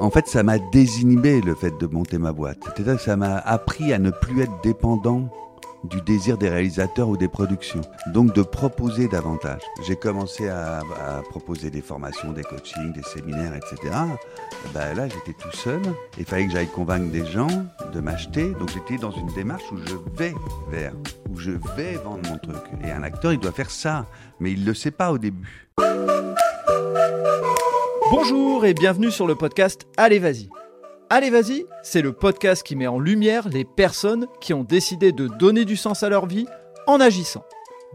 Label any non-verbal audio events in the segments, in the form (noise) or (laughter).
En fait, ça m'a désinhibé le fait de monter ma boîte. Ça m'a appris à ne plus être dépendant du désir des réalisateurs ou des productions. Donc de proposer davantage. J'ai commencé à, proposer des formations, des coachings, des séminaires, etc. Ben là, j'étais tout seul. Il fallait que j'aille convaincre des gens de m'acheter. Donc j'étais dans une démarche où je vais vers, où je vais vendre mon truc. Et un acteur, il doit faire ça. Mais il ne le sait pas au début. Bonjour et bienvenue sur le podcast Allez Vas-y. Allez Vas-y, c'est le podcast qui met en lumière les personnes qui ont décidé de donner du sens à leur vie en agissant.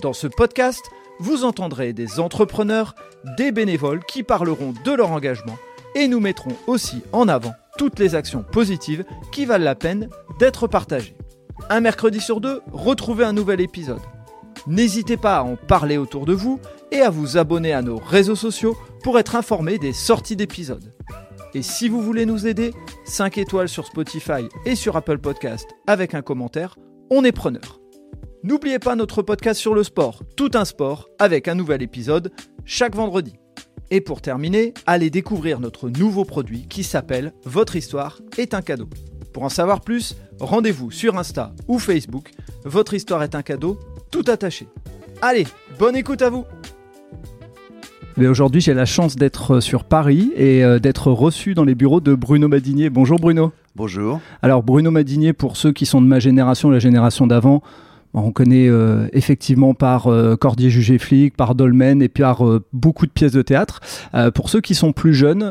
Dans ce podcast, vous entendrez des entrepreneurs, des bénévoles qui parleront de leur engagement et nous mettrons aussi en avant toutes les actions positives qui valent la peine d'être partagées. Un mercredi sur deux, retrouvez un nouvel épisode. N'hésitez pas à en parler autour de vous et à vous abonner à nos réseaux sociaux pour être informé des sorties d'épisodes. Et si vous voulez nous aider, 5 étoiles sur Spotify et sur Apple Podcast avec un commentaire, on est preneur. N'oubliez pas notre podcast sur le sport, tout un sport, avec un nouvel épisode chaque vendredi. Et pour terminer, allez découvrir notre nouveau produit qui s'appelle Votre histoire est un cadeau. Pour en savoir plus, rendez-vous sur Insta ou Facebook. Votre histoire est un cadeau, tout attaché. Allez, bonne écoute à vous mais aujourd'hui, j'ai la chance d'être sur Paris et euh, d'être reçu dans les bureaux de Bruno Madinier. Bonjour Bruno. Bonjour. Alors Bruno Madinier, pour ceux qui sont de ma génération, la génération d'avant, on connaît euh, effectivement par euh, Cordier jugé flic, par Dolmen et par euh, beaucoup de pièces de théâtre. pour ceux qui sont plus jeunes,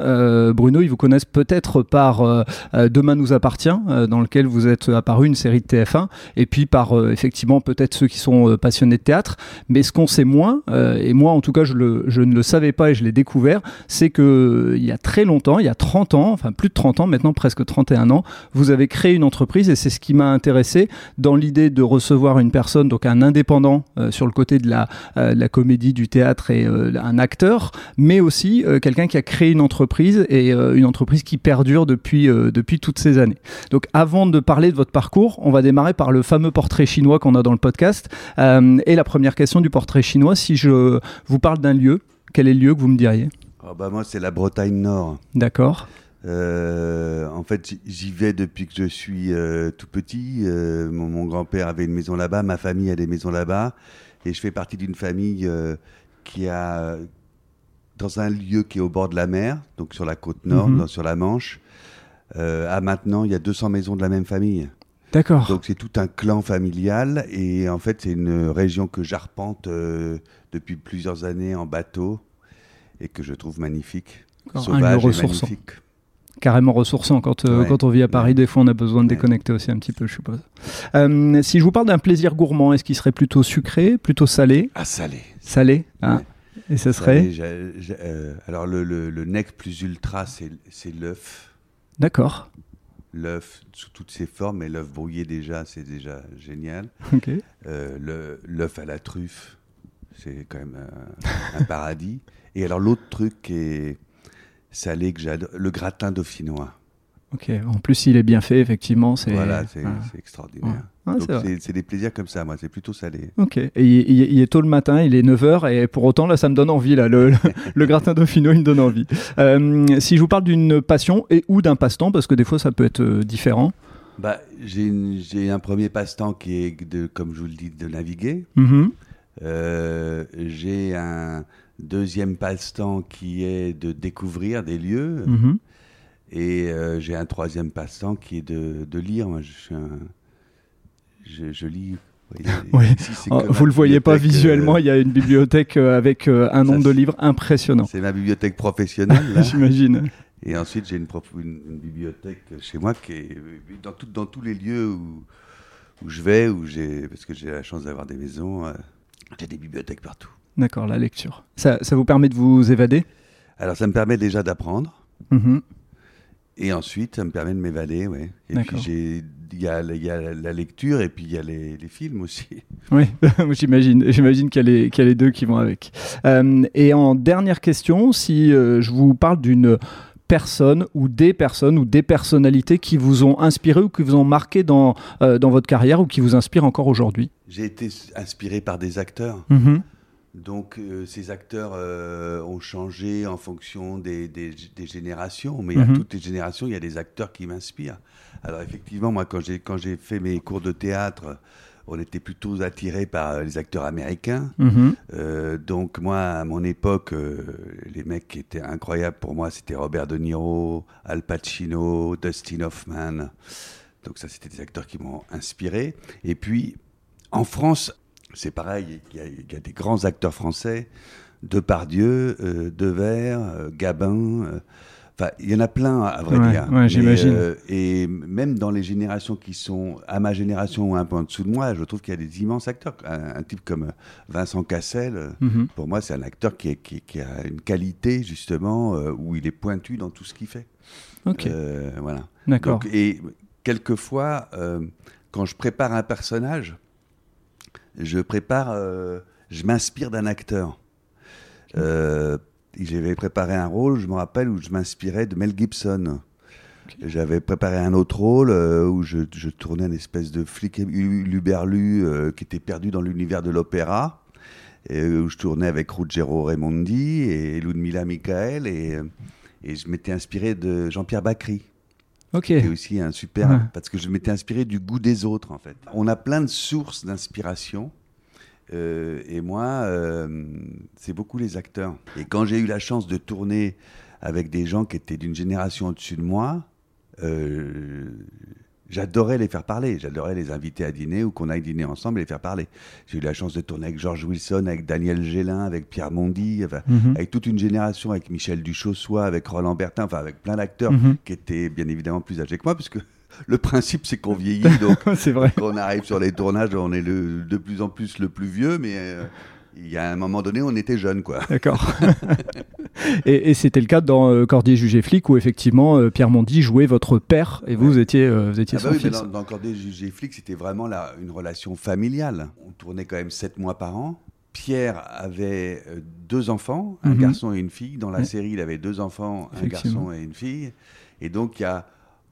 Bruno, ils vous connaissent peut-être par Demain nous appartient, dans lequel vous êtes apparu une série de TF1, et puis par effectivement peut-être ceux qui sont passionnés de théâtre. Mais ce qu'on sait moins, et moi en tout cas je, je, ne le savais pas et je l'ai découvert, c'est que il y a très longtemps, il y a 30 ans, enfin plus de 30 ans, maintenant presque 31 ans, vous avez créé une entreprise et c'est ce qui m'a intéressé dans l'idée de recevoir une personne, donc un indépendant euh, sur le côté de la, euh, la, comédie, du théâtre et euh, un acteur, mais aussi quelqu'un qui a créé une entreprise et une entreprise qui perdure depuis, depuis toutes ces années. Donc avant de parler de votre parcours, on va démarrer par le fameux portrait chinois qu'on a dans le podcast. et la première question du portrait chinois, si je vous parle d'un lieu, quel est le lieu que vous me diriez? Oh bah Moi, c'est la Bretagne Nord. D'accord. Euh, en fait, j'y vais depuis que je suis euh, tout petit. Euh, mon, grand-père avait une maison là-bas, ma famille a des maisons là-bas, et je fais partie d'une famille qui a dans un lieu qui est au bord de la mer, donc sur la côte nord, mhm. sur la Manche. à maintenant, il y a 200 maisons de la même famille. D'accord. Donc c'est tout un clan familial, et en fait, c'est une région que j'arpente depuis plusieurs années en bateau et que je trouve magnifique, sauvage et magnifique carrément ressourçant quand, euh, quand on vit à Paris. Des fois, on a besoin de déconnecter aussi un petit peu, je suppose. Euh, si je vous parle d'un plaisir gourmand, est-ce qu'il serait plutôt sucré, plutôt salé? Ah, salé. Salé ah. Et ce serait? Euh, Alors, le, le, nec plus ultra, c'est l'œuf. D'accord. L'œuf sous toutes ses formes, mais l'œuf brouillé déjà, c'est déjà génial. Ok. l'œuf à la truffe, c'est quand même un, un paradis. Et alors, l'autre truc qui est salé que j'adore, le gratin dauphinois. Ok, en plus il est bien fait, effectivement. C'est... Voilà, c'est, extraordinaire. c'est, des plaisirs comme ça, moi, c'est plutôt salé. Ok, et il, est tôt le matin, il est 9h, et pour autant, là, ça me donne envie, là, le, le, gratin dauphinois, il me donne envie. Euh, si je vous parle d'une passion et ou d'un passe-temps, parce que des fois ça peut être euh, différent. Bah, j'ai, un premier passe-temps qui est, de, comme je vous le dis, de naviguer. Mm-hmm. Euh, j'ai un deuxième passe-temps qui est de découvrir des lieux. Mhm. Et euh, j'ai un troisième passe-temps qui est de, de lire. Moi, je, je, je lis. oui. (laughs) Oh, vous ne le voyez pas visuellement, euh, il y a une bibliothèque euh, avec un nombre de livres impressionnant. C'est ma bibliothèque professionnelle. (laughs) J'imagine. Et ensuite, j'ai une, une, bibliothèque chez moi qui est dans, tout, dans tous les lieux où, où je vais, où parce que j'ai la chance d'avoir des maisons. j'ai des bibliothèques partout. D'accord, la lecture. Ça, ça, vous permet de vous évader? Alors, ça me permet déjà d'apprendre. Mhm. Et ensuite, ça me permet de m'évader, ouais. Et puis, il y a, y a, la lecture et puis il y a les, les, films aussi. (laughs) Oui, (laughs) j'imagine. J'imagine qu'il y, y, a les deux qui vont avec. Euh, et en dernière question, si euh, je vous parle d'une personne ou des personnes ou des personnalités qui vous ont inspiré ou qui vous ont marqué dans, euh, dans votre carrière ou qui vous inspirent encore aujourd'hui? J'ai été inspiré par des acteurs. Mhm Donc euh, ces acteurs euh, ont changé en fonction des, des- des générations, mais à Mhm. toutes les générations, il y a des acteurs qui m'inspirent. Alors effectivement, moi, quand j'ai quand j'ai fait mes cours de théâtre, on était plutôt attiré par les acteurs américains. Mhm. Euh, donc moi, à mon époque, les mecs qui étaient incroyables pour moi, c'était Robert De Niro, Al Pacino, Dustin Hoffman. Donc ça, c'était des acteurs qui m'ont inspiré. Et puis, en France, c'est pareil, il y, a, il y a des grands acteurs français, Depardieu, euh, Devers, euh, Gabin. euh, Enfin, il y en a plein, à vrai Ouais, dire. ouais, j'imagine. euh, et même dans les générations qui sont à ma génération ou un peu en dessous de moi, je trouve qu'il y a des immenses acteurs. Un, un type comme Vincent Cassel, euh, Mhm. pour moi, c'est un acteur qui, est- qui- qui a une qualité, justement, euh, où il est pointu dans tout ce qu'il fait. Ok, Euh, voilà. d'accord. Donc, et quelquefois, euh, quand je prépare un personnage, je prépare, euh, je m'inspire d'un acteur. Euh, J'avais préparé un rôle, je me rappelle, où je m'inspirais de Mel Gibson. J'avais préparé un autre rôle euh, où je, je tournais un espèce de flic luberlu euh, qui était perdu dans l'univers de l'opéra, et euh, où je tournais avec Ruggero Raimondi et Ludmila Michael, et, euh, et je m'étais inspiré de Jean-Pierre Bacry Ok, qui est aussi un super Ouais. parce que je m'étais inspiré du goût des autres en fait. On a plein de sources d'inspiration. euh, et moi, euh, c'est beaucoup les acteurs. Et quand j'ai eu la chance de tourner avec des gens qui étaient d'une génération au-dessus de moi, euh, j'adorais les faire parler. J'adorais les inviter à dîner ou qu'on aille dîner ensemble et les faire parler. J'ai eu la chance de tourner avec George Wilson, avec Daniel Gélin, avec Pierre Mondy, enfin, Mhm. avec toute une génération, avec Michel Duchossois, avec Roland Bertin, enfin avec plein d'acteurs Mhm. qui étaient bien évidemment plus âgés que moi, puisque (laughs) le principe c'est qu'on vieillit, donc (laughs) vrai. quand on arrive sur les tournages, on est le, de plus en plus le plus vieux, mais euh, il y a un moment donné, on était jeune, quoi. (laughs) D'accord. (laughs) et et c'était le cas dans euh, Cordier jugé flic où effectivement euh, Pierre Mondy jouait votre père et vous, vous étiez, euh, vous étiez Ah bah son oui, mais fils. dans, dans Corday Jugé Flic, c'était vraiment la- une relation familiale. On tournait quand même sept mois par an. Pierre avait euh, deux enfants, un Mhm. garçon et une fille. Dans la série, il avait deux enfants, un garçon et une fille. Et donc, il y a,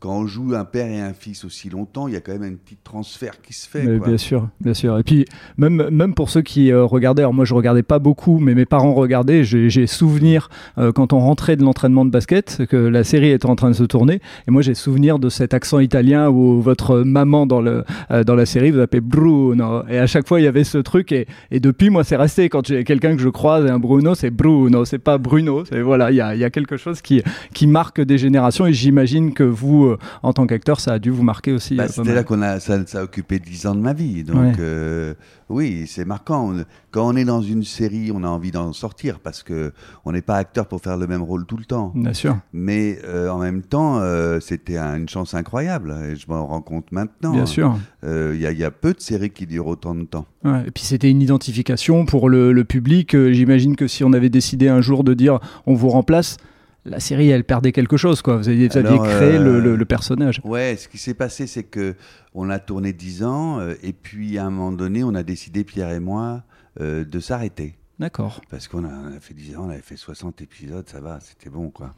quand on joue un père et un fils aussi longtemps, il y a quand même un petit transfert qui se fait. Quoi. bien sûr, bien sûr. Et puis même même pour ceux qui euh, regardaient, alors moi je regardais pas beaucoup, mais mes parents regardaient. J'ai souvenir euh, quand on rentrait de l'entraînement de basket que la série était en train de se tourner. Et moi j'ai souvenir de cet accent italien où votre maman dans le euh, dans la série vous appelait Bruno. Et à chaque fois il y avait ce truc. Et, et depuis moi c'est resté. Quand j'ai quelqu'un que je croise, un Bruno, c'est Bruno, c'est pas Bruno. Voilà, il y a y a quelque chose qui qui marque des générations. Et j'imagine que vous, en tant qu'acteur, ça a dû vous marquer aussi. Bah, euh, C'était là qu'on a, ça, ça a occupé 10 ans de ma vie. Donc, Ouais. euh, oui, c'est marquant. Quand on est dans une série, on a envie d'en sortir parce que on n'est pas acteur pour faire le même rôle tout le temps. Bien sûr. Mais euh, en même temps, euh, c'était un- une chance incroyable. Et je m'en rends compte maintenant. Bien sûr. Il y, a- il y a peu de séries qui durent autant de temps. Ouais, et puis c'était une identification pour le, le public. J'imagine que si on avait décidé un jour de dire on vous remplace, la série elle perdait quelque chose. Quoi. Vous aviez, vous aviez Alors, créé le, euh, le- le personnage. Ouais, ce qui s'est passé, c'est que on a tourné 10 ans euh, et puis à un moment donné, on a décidé, Pierre et moi, euh, de s'arrêter. D'accord. Parce qu'on a, on a fait 10 ans, on avait fait 60 épisodes, ça va, c'était bon, quoi.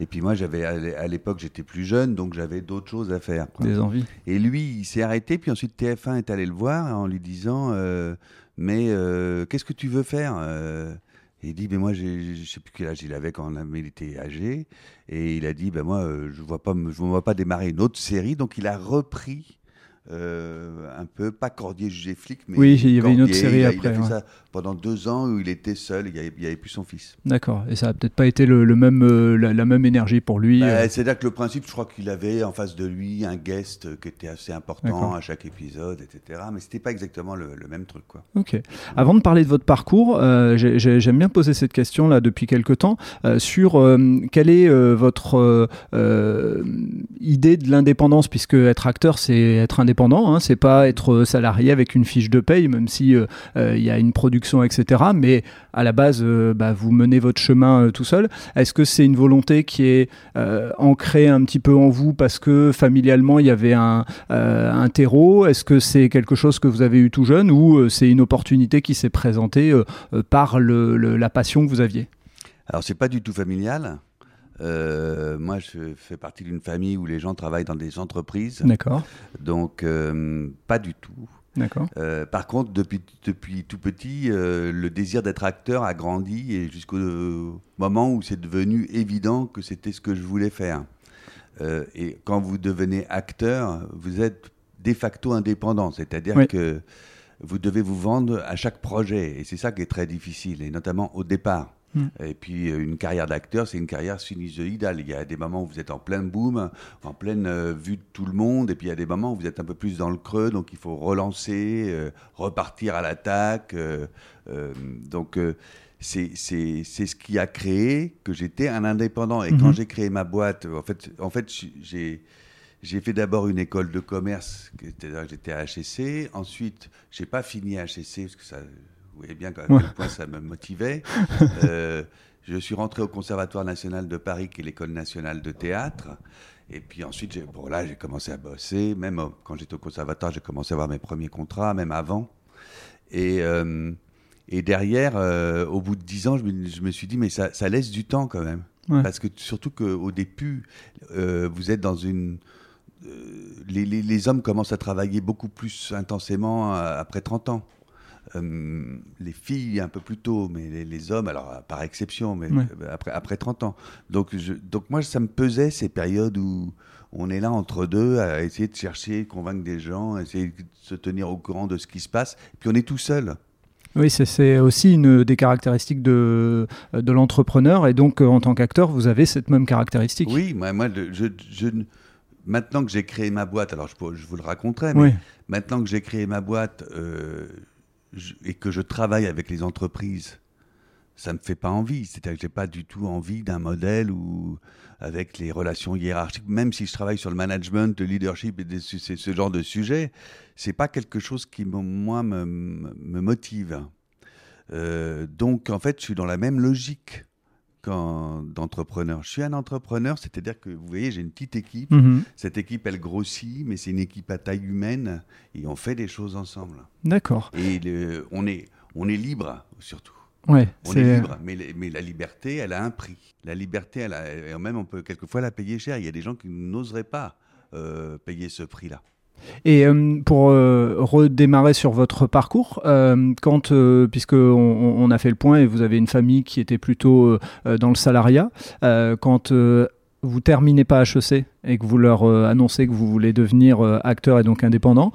Et puis moi, j'avais, à l'é- à l'époque, j'étais plus jeune, donc j'avais d'autres choses à faire. quoi. Des envies. Et lui, il s'est arrêté, puis ensuite TF1 est allé le voir en lui disant Mais qu'est-ce que tu veux faire il dit Mais moi, je sais plus quel âge il avait quand il était âgé. Et il a dit Ben moi, euh, je ne vois vois pas démarrer une autre série. Donc il a repris. Euh, un peu, pas Cordier jugé flic, mais Oui, il y avait une autre série il a, après, Il a fait ouais. ça pendant deux ans où il était seul, il n'y avait, plus son fils. D'accord. Et ça a peut-être pas été le, le même, euh, la, la même énergie pour lui. Bah, euh. C'est-à-dire que le principe, je crois qu'il avait en face de lui un guest qui était assez important à chaque épisode, etc. Mais c'était pas exactement le, le même truc, quoi. Ok. Avant de parler de votre parcours, j'ai- j'ai- j'aime bien poser cette question là depuis quelque temps sur quelle est votre idée de l'indépendance, puisque être acteur c'est être indépendant, hein, c'est pas être salarié avec une fiche de paye, même si euh, euh, il y a une production, etc. Mais à la base, euh, bah, vous menez votre chemin euh, tout seul. Est-ce que c'est une volonté qui est euh, ancrée un petit peu en vous parce que familialement il y avait un, euh, terreau? Est-ce que c'est quelque chose que vous avez eu tout jeune ou euh, c'est une opportunité qui s'est présentée euh, euh, par la passion que vous aviez? Alors, c'est pas du tout familial. Euh, moi, je fais partie d'une famille où les gens travaillent dans des entreprises. D'accord. Donc, euh, pas du tout. D'accord. Euh, par contre, depuis, depuis tout petit, le désir d'être acteur a grandi et jusqu'au moment où c'est devenu évident que c'était ce que je voulais faire. Et quand vous devenez acteur, vous êtes de facto indépendant, c'est-à-dire Oui. que vous devez vous vendre à chaque projet et c'est ça qui est très difficile, et notamment au départ. Et puis euh, une carrière d'acteur, c'est une carrière sinusoïdale. Il y a des moments où vous êtes en plein boom, en pleine euh, vue de tout le monde, et puis il y a des moments où vous êtes un peu plus dans le creux, donc il faut relancer, euh, repartir à l'attaque. donc c'est ce qui a créé que j'étais un indépendant. Et Mhm. quand j'ai créé ma boîte, en fait, en fait j'ai j'ai fait d'abord une école de commerce, j'étais à HEC. Ensuite, j'ai pas fini à HEC parce que ça, vous voyez bien à quel Ouais. point ça me motivait. (laughs) Euh, je suis rentré au Conservatoire national de Paris, qui est l'école nationale de théâtre. Et puis ensuite, j'ai- bon, là, j'ai commencé à bosser. Même quand j'étais au conservatoire, j'ai commencé à avoir mes premiers contrats, même avant. Et, euh, et derrière, euh, au bout de dix ans, je me, je me suis dit, mais ça, ça laisse du temps quand même. Ouais. Parce que surtout qu'au début, euh, vous êtes dans une... les, les- les hommes commencent à travailler beaucoup plus intensément après 30 ans. Euh, les filles un peu plus tôt, mais les, les hommes, alors euh, par exception, mais Ouais. euh, après, après 30 ans. Donc, je, donc moi, ça me pesait ces périodes où on est là entre deux à essayer de chercher, convaincre des gens, essayer de se tenir au courant de ce qui se passe. Puis on est tout seul. Oui, c'est- aussi une des caractéristiques de, de l'entrepreneur. Et donc, en tant qu'acteur, vous avez cette même caractéristique. Oui, moi, moi le- je, je ne- maintenant que j'ai créé ma boîte, alors je, vous le raconterai, mais Oui. maintenant que j'ai créé ma boîte euh, et que je travaille avec les entreprises, ça me fait pas envie. C'est-à-dire que j'ai pas du tout envie d'un modèle où, avec les relations hiérarchiques, même si je travaille sur le management, le leadership et ce, genre de sujet, c'est pas quelque chose qui, mo- moi, me, me- motive. Euh, donc, en fait, je suis dans la même logique d'entrepreneur. Je suis un entrepreneur, c'est-à-dire que, vous voyez, j'ai une petite équipe. Mhm. Cette équipe, elle grossit, mais c'est une équipe à taille humaine et on fait des choses ensemble. D'accord. Et le- on, est, on est libre, surtout. Ouais, On est libre, mais, la liberté, elle a un prix. La liberté, elle a, et même on peut quelquefois la payer cher. Il y a des gens qui n'oseraient pas euh, payer ce prix-là. Et euh, pour euh, redémarrer sur votre parcours, euh, quand, euh, puisque on, on a fait le point et vous avez une famille qui était plutôt dans le salariat, quand vous terminez pas HEC et que vous leur annoncez que vous voulez devenir acteur et donc indépendant,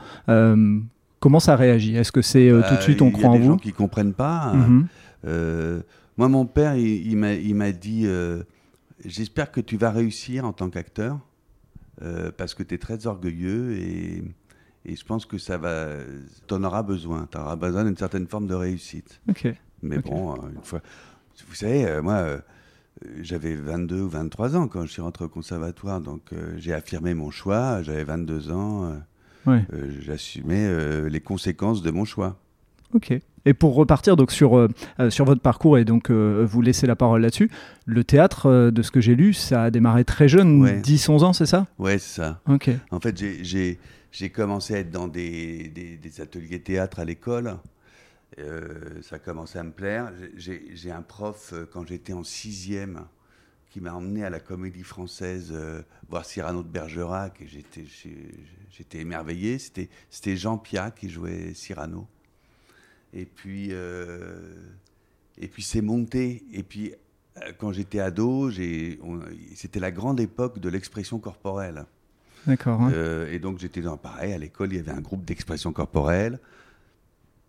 comment ça réagit? Est-ce que c'est tout de Euh, suite on il croit y en a des vous? gens qui comprennent pas. hein. Mhm. Euh, moi, mon père, il, il m'a- il dit J'espère que tu vas réussir en tant qu'acteur, euh, parce que tu es très orgueilleux et, et je pense que ça va. Tu en auras besoin. Tu auras besoin d'une certaine forme de réussite. Mais bon, euh, une fois. Vous savez, euh, moi. j'avais 22 ou 23 ans quand je suis rentré au conservatoire, donc j'ai affirmé mon choix. J'avais 22 ans, Ouais. j'assumais les conséquences de mon choix. Ok. Et pour repartir donc sur, euh, euh, sur votre parcours et donc euh, vous laisser la parole là-dessus, le théâtre, euh, de ce que j'ai lu, ça a démarré très jeune, Ouais. 10-11 ans, c'est ça? Ouais, c'est ça. Ok. En fait, j'ai- commencé à être dans des, des- des ateliers théâtre à l'école. Ça a commencé à me plaire. J'ai- un prof, quand j'étais en sixième, qui m'a emmené à la comédie française euh, voir Cyrano de Bergerac. Et j'étais émerveillé. C'était Jean Piat qui jouait Cyrano. Et puis, euh, et puis c'est monté. Et puis, euh, quand j'étais ado, c'était la grande époque de l'expression corporelle. D'accord. hein. Euh, et donc j'étais dans pareil à l'école, il y avait un groupe d'expression corporelle.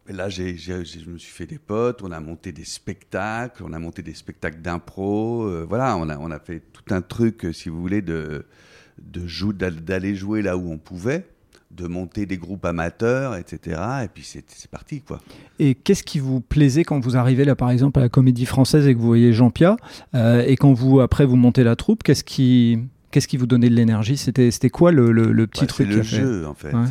Et là, j'ai- je me suis fait des potes, on a monté des spectacles, on a monté des spectacles d'impro. euh, voilà, on a, on a fait tout un truc, si vous voulez, de, de d'aller jouer là où on pouvait, de monter des groupes amateurs, etc. Et puis c'est parti, quoi. Et qu'est-ce qui vous plaisait quand vous arrivez là, par exemple, à la Comédie Française et que vous voyez Jean Pia, euh, et quand vous après vous montez la troupe, qu'est-ce qui qu'est-ce qui vous donnait de l'énergie? C'était c'était quoi le, le- le petit Bah, truc C'est le fait jeu, en fait. Ouais.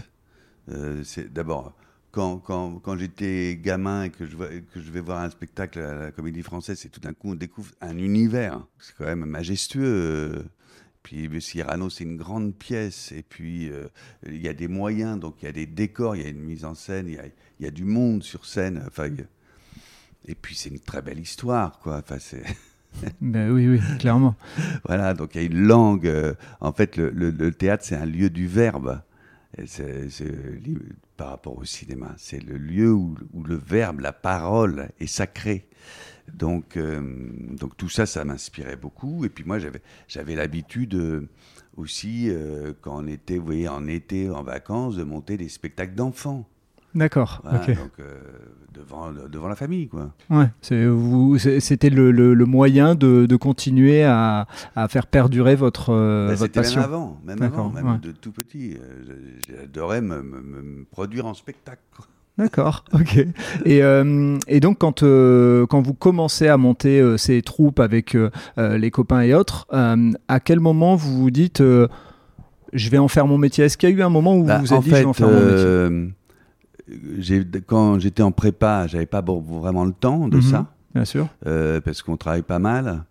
Euh, c'est d'abord quand, quand, quand j'étais gamin et que je, que je vais voir un spectacle à la Comédie Française, c'est tout d'un coup on découvre un univers. C'est quand même majestueux. Euh. Puis le Cyrano, c'est une grande pièce. Et puis euh, il y a des moyens, donc il y a des décors, il y a une mise en scène, il y a, il y a du monde sur scène. Enfin, et puis c'est une très belle histoire, quoi. Enfin, c'est (laughs) Ben oui, oui, clairement. voilà, donc il y a une langue. euh, en fait, le, le- le théâtre, c'est un lieu du verbe. par rapport au cinéma. C'est le lieu où, où, le verbe, la parole est sacré. Donc, euh, donc tout ça, ça m'inspirait beaucoup. Et puis moi, j'avais, l'habitude euh, aussi, euh, quand on était, vous voyez, en été, en vacances, de monter des spectacles d'enfants. D'accord. Voilà. Donc devant, devant la famille, quoi. Ouais, c'était le, le- le moyen de, de continuer à, à faire perdurer votre, Bah, votre C'était même passion. avant, même avant, même ouais. de tout petit. J'adorais me, me- me- me produire en spectacle. quoi. D'accord, ok. Et, euh, et donc, quand, euh, quand vous commencez à monter euh, ces troupes avec les copains et autres, à quel moment vous vous dites je vais en faire mon métier Est-ce qu'il y a eu un moment où Bah, vous vous êtes dit je vais en faire mon métier quand j'étais en prépa, j'avais pas vraiment le temps de Mhm. ça. Bien sûr. parce qu'on travaille pas mal.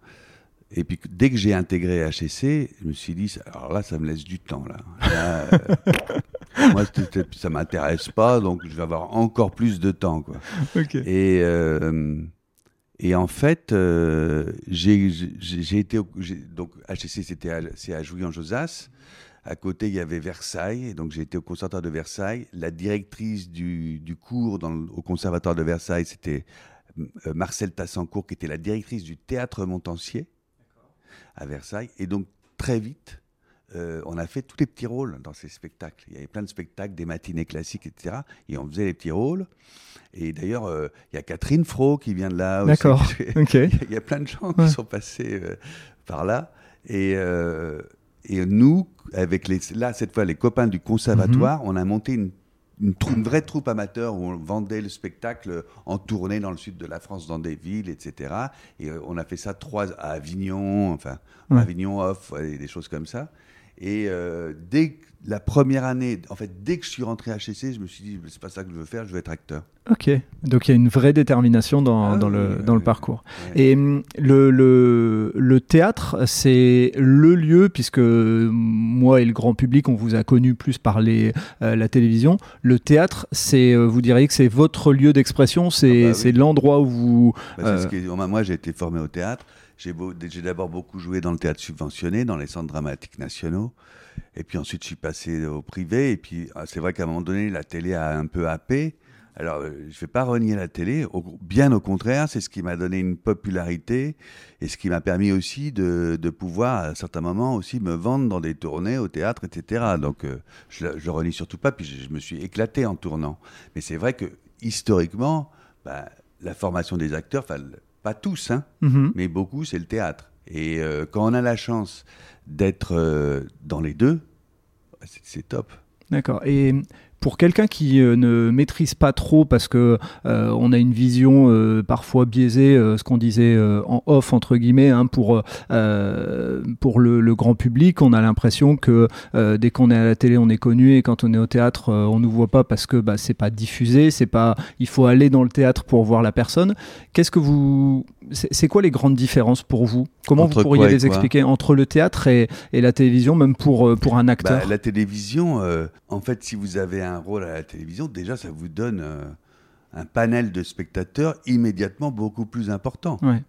Et puis dès que j'ai intégré HEC, je me suis dit, alors là, ça me laisse du temps. Là. Là, (laughs) moi, ça m'intéresse pas, donc je vais avoir encore plus de temps. Quoi. Et, euh, et en fait, euh, j'ai été. Donc HEC, c'était à- c'est à Jouy-en-Josas. À côté, il y avait Versailles. Donc, j'ai été au conservatoire de Versailles. La directrice du, du cours dans au conservatoire de Versailles, c'était euh, Marcel Tassancourt, qui était la directrice du théâtre Montancier à Versailles. Et donc, très vite, euh, on a fait tous les petits rôles dans ces spectacles. Il y avait plein de spectacles, des matinées classiques, etc. Et on faisait les petits rôles. Et d'ailleurs, euh, il y a Catherine Fro qui vient de là. aussi. D'accord. (laughs) Ok. Il y a plein de gens qui sont passés euh, par là. Et, et nous, avec les, là, cette fois, les copains du Mhm. conservatoire, on a monté une, une, trou- une vraie troupe amateur où on vendait le spectacle en tournée dans le sud de la France, dans des villes, etc. Et on a fait ça trois à Avignon, enfin, Ouais. Avignon off, ouais, des choses comme ça. Et euh, dès la première année, en fait, dès que je suis rentré à HEC, je me suis dit, c'est pas ça que je veux faire, je veux être acteur. Ok. Donc il y a une vraie détermination dans, Ah dans oui, le, oui, dans le parcours. Et hum, le, le, le théâtre, c'est le lieu, puisque moi et le grand public, on vous a connu plus par les, euh, la télévision. Le théâtre, c'est, euh, vous diriez que c'est votre lieu d'expression, c'est Ah bah l'endroit où vous. Bah, Euh, ce qui est- moi, j'ai été formé au théâtre. J'ai d'abord beaucoup joué dans le théâtre subventionné, dans les centres dramatiques nationaux. Et puis ensuite, je suis passé au privé. Et puis, ah, c'est vrai qu'à un moment donné, la télé a un peu happé. Alors, euh, je ne vais pas renier la télé. Bien au contraire, c'est ce qui m'a donné une popularité et ce qui m'a permis aussi de, pouvoir, à certains moments, aussi me vendre dans des tournées au théâtre, etc. Donc, euh, je ne renie surtout pas. Puis, je, me suis éclaté en tournant. Mais c'est vrai que, historiquement, bah, la formation des acteurs, pas tous, hein, mhm. mais beaucoup, c'est le théâtre. Et euh, quand on a la chance d'être euh, dans les deux, c'est- c'est top. D'accord. Et pour quelqu'un qui euh, ne maîtrise pas trop, parce que euh, on a une vision euh, parfois biaisée, euh, ce qu'on disait euh, en off entre guillemets, hein, pour pour le, le grand public, on a l'impression que dès qu'on est à la télé, on est connu, et quand on est au théâtre, on nous voit pas parce que bah, c'est pas diffusé, c'est pas, il faut aller dans le théâtre pour voir la personne. Qu'est-ce que vous, c'est quoi les grandes différences pour vous? Comment Entre vous pourriez les expliquer entre le théâtre et, et la télévision, même pour euh, pour un acteur? Bah, la télévision, euh, en fait, si vous avez un rôle à la télévision, déjà, ça vous donne euh, un panel de spectateurs immédiatement beaucoup plus important. Ouais.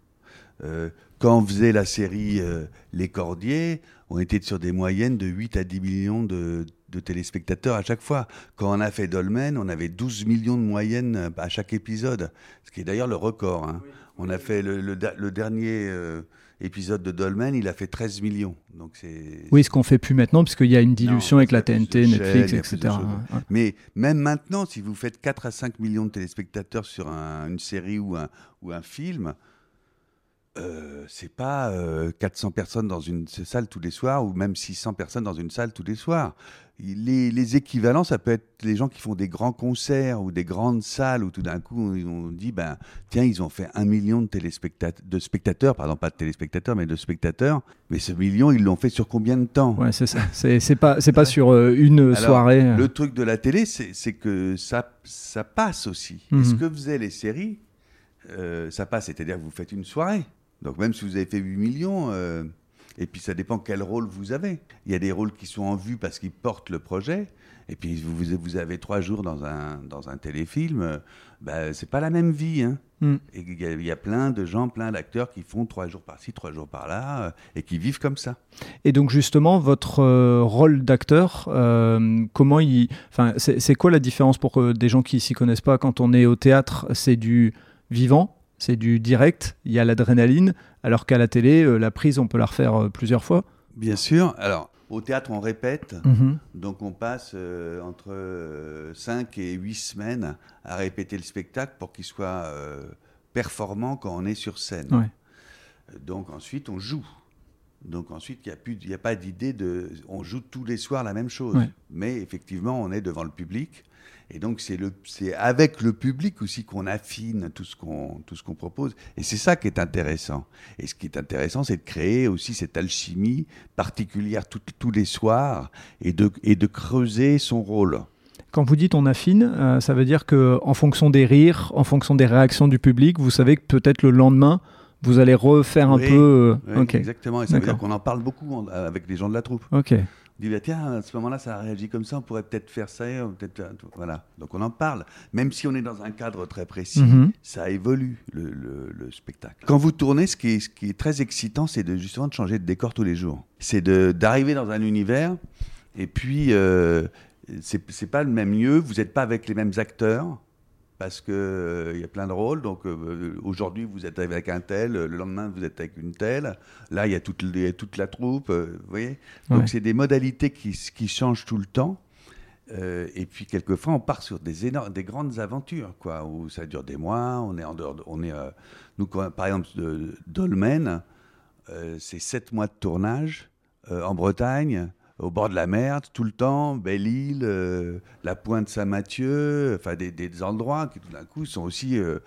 Euh, quand on faisait la série euh, Les Cordiers, on était sur des moyennes de 8 à 10 millions de, de téléspectateurs à chaque fois. Quand on a fait Dolmen, on avait 12 millions de moyenne à chaque épisode, ce qui est d'ailleurs le record. hein. On a fait le, le da- le dernier euh, épisode de Dolmen, il a fait 13 millions. Donc c'est Oui, ce qu'on fait plus maintenant, puisqu'il y a une dilution Non, avec la TNT, Netflix, etc. Ouais. Mais même maintenant, si vous faites 4 à 5 millions de téléspectateurs sur un- une série ou un, ou un film, euh, c'est pas euh, 400 personnes dans une salle tous les soirs ou même 600 personnes dans une salle tous les soirs. Les, les équivalents, ça peut être les gens qui font des grands concerts ou des grandes salles où tout d'un coup on, on dit ben tiens ils ont fait un million de téléspectateurs, de spectateurs, pardon pas de téléspectateurs mais de spectateurs. Mais ce million ils l'ont fait sur combien de temps? Ouais, c'est ça. C'est pas, c'est pas sur euh, une Alors, soirée. euh. Le truc de la télé, c'est que ça, ça passe aussi. Mhm. Et ce que faisaient les séries, euh, ça passe. C'est-à-dire que vous faites une soirée. Donc même si vous avez fait 8 millions, euh, Et puis ça dépend quel rôle vous avez. Il y a des rôles qui sont en vue parce qu'ils portent le projet. Et puis vous, vous avez trois jours dans un, dans un téléfilm, bah, c'est pas la même vie. Hein. Mm. Et il y, y, a plein de gens, plein d'acteurs qui font trois jours par-ci, trois jours par-là, euh, et qui vivent comme ça. Et donc justement, votre euh, rôle d'acteur, comment il, enfin, c'est quoi la différence pour des gens qui s'y connaissent pas? Quand on est au théâtre, c'est du vivant, c'est du direct, il y a l'adrénaline, alors qu'à la télé, la prise, on peut la refaire plusieurs fois. Bien sûr. Alors, au théâtre, on répète, mhm. donc on passe euh, entre 5 euh, et 8 semaines à répéter le spectacle pour qu'il soit euh, performant quand on est sur scène. Donc ensuite, on joue. Donc ensuite, il n'y a, a, pas d'idée de... On joue tous les soirs la même chose. Mais effectivement, on est devant le public. Et donc, c'est avec le public aussi qu'on affine tout ce qu'on propose. Et c'est ça qui est intéressant. Et ce qui est intéressant, c'est de créer aussi cette alchimie particulière tous les soirs et de, et de creuser son rôle. Quand vous dites on affine, euh, ça veut dire que en fonction des rires, en fonction des réactions du public, vous savez que peut-être le lendemain, vous allez refaire un peu. Euh, exactement. Et ça veut dire qu'on en parle beaucoup avec les gens de la troupe. Ok dit bah, tiens, à ce moment-là, ça a réagi comme ça, on pourrait peut-être faire ça, peut-être voilà. Donc on en parle, même si on est dans un cadre très précis, mhm. ça évolue le, le, spectacle. Quand vous tournez, ce qui est, ce qui est très excitant, c'est de justement de changer de décor tous les jours. C'est d'arriver dans un univers et puis euh, c'est pas le même lieu, vous n'êtes pas avec les mêmes acteurs parce qu'il euh, y a plein de rôles. Donc euh, aujourd'hui, vous êtes avec un tel, le lendemain, vous êtes avec une telle. Là, il y a toute, toute la troupe. Euh, vous voyez Donc c'est des modalités qui, qui, changent tout le temps. et puis quelquefois, on part sur des, énormes, des grandes aventures, quoi, où ça dure des mois. On est en dehors, on est, nous, par exemple, Dolmen, c'est sept mois de tournage en Bretagne au bord de la mer tout le temps, Belle-Île, euh, la pointe Saint-Mathieu, enfin des, endroits qui tout d'un coup sont aussi euh,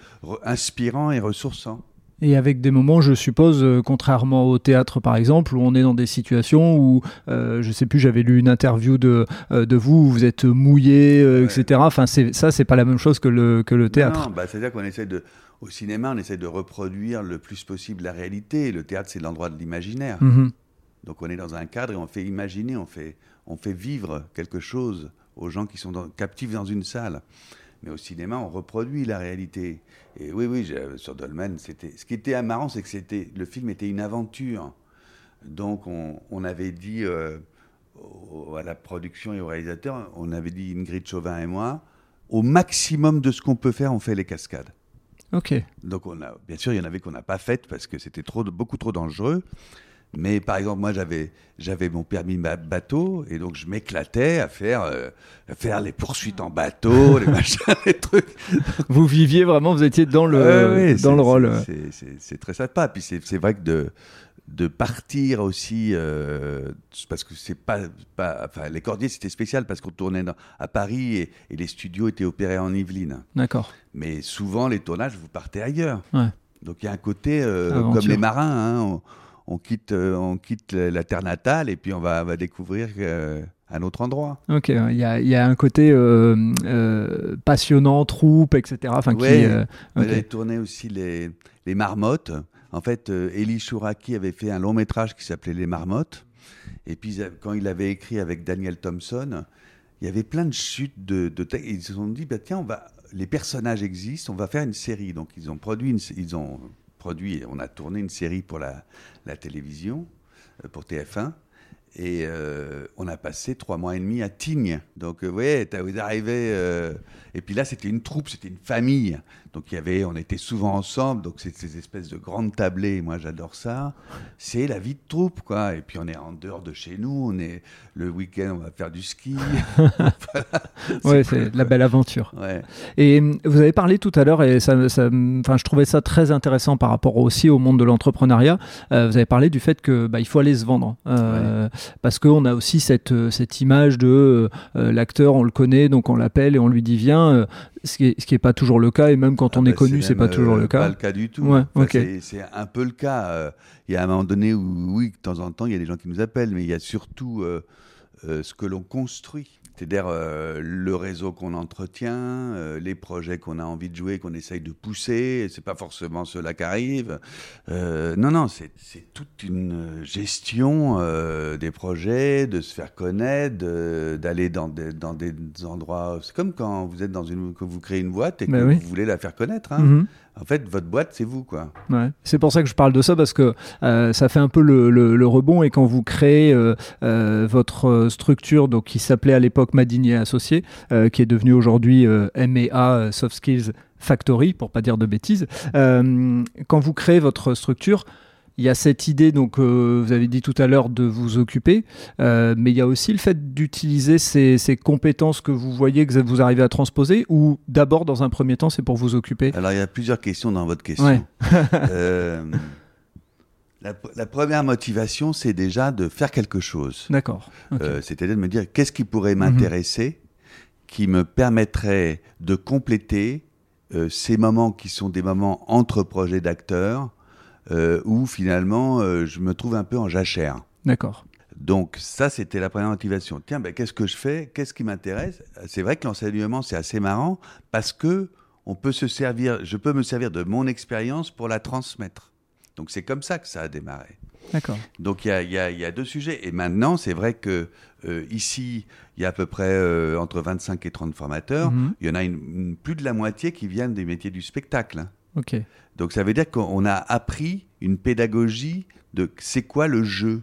inspirants et ressourçants. Et avec des moments, je suppose, euh, contrairement au théâtre par exemple, où on est dans des situations où, je ne sais plus, j'avais lu une interview de, de vous, où vous êtes mouillé, etc. Enfin, ça, c'est pas la même chose que le, que le théâtre. Bah, c'est-à-dire qu'on essaie de, au cinéma, on essaie de reproduire le plus possible la réalité. Le théâtre, c'est l'endroit de l'imaginaire. Mm-hmm. Donc on est dans un cadre et on fait imaginer, on fait, on fait vivre quelque chose aux gens qui sont captifs dans une salle. Mais au cinéma, on reproduit la réalité. Et oui, oui, sur Dolmen, c'était. Ce qui était marrant, c'est que c'était le film était une aventure. Donc on, avait dit euh, à la production et au réalisateur, on avait dit Ingrid Chauvin et moi, au maximum de ce qu'on peut faire, on fait les cascades. Ok. Donc on a, bien sûr, il y en avait qu'on n'a pas faites parce que c'était trop, beaucoup trop dangereux. Mais par exemple, moi, j'avais, j'avais mon permis bateau et donc je m'éclatais à faire, euh, faire les poursuites en bateau, (laughs) les machins, (laughs) les trucs. Vous viviez vraiment, vous étiez dans le, dans le rôle. C'est, très sympa. Puis c'est, vrai que de, de partir aussi, euh, parce que c'est pas, pas. Enfin, les Cordiers, c'était spécial parce qu'on tournait à Paris et, les studios étaient opérés en Yvelines. D'accord. Mais souvent, les tournages, vous partez ailleurs. Ouais. Donc il y a un côté, euh, comme les marins, hein, on quitte, euh, on quitte la terre natale et puis on va, va découvrir euh, un autre endroit. Ok, il y a, y a, un côté euh, passionnant, troupe, etc. Enfin, qui, on avait tourné aussi les, les marmottes. En fait, Elie Chouraki avait fait un long métrage qui s'appelait Les Marmottes. Et puis, quand il avait écrit avec Daniel Thompson, il y avait plein de chutes de, de textes. Ils se sont dit, bah, tiens, on va, les personnages existent, on va faire une série. Donc, ils ont produit, une, ils ont produit, on a tourné une série pour la, la télévision, euh, pour TF1. Et euh, on a passé trois mois et demi à Tignes. Donc, euh, vous voyez, vous arrivez. et puis là, c'était une troupe, c'était une famille. Donc, il y avait, on était souvent ensemble. Donc, c'est ces espèces de grandes tablées. Moi, j'adore ça. C'est la vie de troupe, quoi. Et puis, on est en dehors de chez nous. On est le week-end, on va faire du ski. (laughs) ouais, c'est la belle aventure. Et vous avez parlé tout à l'heure, et ça, ça, je trouvais ça très intéressant par rapport aussi au monde de l'entrepreneuriat. vous avez parlé du fait que bah, il faut aller se vendre parce qu'on a aussi cette, euh, cette image de euh, euh, l'acteur, on le connaît, donc on l'appelle et on lui dit viens, ce qui n'est est pas toujours le cas, et même quand ah on est bah, connu, c'est pas toujours le cas. pas le cas du tout. C'est un peu le cas. Il y a un moment donné où, oui, de temps en temps, il y a des gens qui nous appellent, mais il y a surtout ce que l'on construit. C'est-à-dire euh, le réseau qu'on entretient, euh, les projets qu'on a envie de jouer, qu'on essaye de pousser. C'est pas forcément cela qui arrive. Euh, non, non, c'est toute une gestion des projets, de se faire connaître, d'aller dans des, dans des endroits. C'est comme quand vous êtes dans une, que vous créez une boîte et que Ben vous voulez la faire connaître. hein. Mhm. En fait, votre boîte, c'est vous, quoi. C'est pour ça que je parle de ça parce que euh, ça fait un peu le, rebond et quand vous créez euh, euh, votre structure qui s'appelait à l'époque Madinier Associé, qui est devenue aujourd'hui MEA Soft Skills Factory pour pas dire de bêtises. quand vous créez votre structure, il y a cette idée, donc euh, vous avez dit tout à l'heure, de vous occuper, euh, mais il y a aussi le fait d'utiliser ces, ces compétences que vous voyez que vous arrivez à transposer, ou d'abord, dans un premier temps, c'est pour vous occuper? Alors, il y a plusieurs questions dans votre question. Ouais. (laughs) Euh, la, la première motivation, c'est déjà de faire quelque chose. D'accord. Ok. Euh, C'est-à-dire de me dire qu'est-ce qui pourrait Mhm. m'intéresser, qui me permettrait de compléter ces moments qui sont des moments entre projets d'acteurs, où finalement euh, je me trouve un peu en jachère. D'accord. Donc ça, c'était la première motivation. Tiens, ben, qu'est-ce que je fais? Qu'est-ce qui m'intéresse? C'est vrai que l'enseignement, c'est assez marrant parce que on peut se servir, je peux me servir de mon expérience pour la transmettre. Donc c'est comme ça que ça a démarré. D'accord. Donc il y a, y y deux sujets. Et maintenant, c'est vrai que euh, ici, il y a à peu près euh, entre 25 et 30 formateurs. Mhm. Il y en a une- une- plus de la moitié qui viennent des métiers du spectacle. hein. Donc ça veut dire qu'on a appris une pédagogie de c'est quoi le jeu.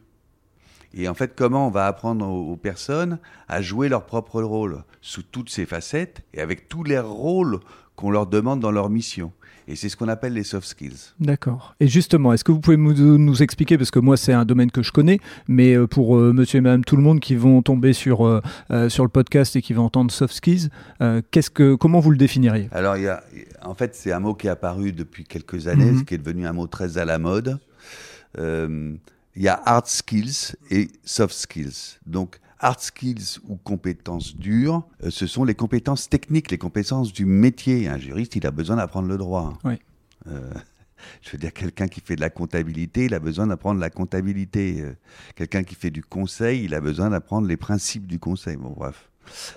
Et en fait, comment on va apprendre aux, aux personnes à jouer leur propre rôle sous toutes ses facettes et avec tous les rôles qu'on leur demande dans leur mission. Et c'est ce qu'on appelle les soft skills. D'accord. Et justement, est-ce que vous pouvez nous, expliquer, parce que moi c'est un domaine que je connais, mais euh, pour euh, monsieur et madame tout le monde qui vont tomber sur, euh, sur le podcast et qui vont entendre soft skills, euh, qu'est-ce que, comment vous le définiriez? Alors, y a, en fait, c'est un mot qui est apparu depuis quelques années, Mhm. qui est devenu un mot très à la mode. Il y a hard skills et soft skills. Donc, hard skills ou compétences dures, euh, ce sont les compétences techniques, les compétences du métier. Un juriste, il a besoin d'apprendre le droit. Oui. Euh, (laughs) je veux dire, quelqu'un qui fait de la comptabilité, il a besoin d'apprendre la comptabilité. Euh, quelqu'un qui fait du conseil, il a besoin d'apprendre les principes du conseil. Bon, bref.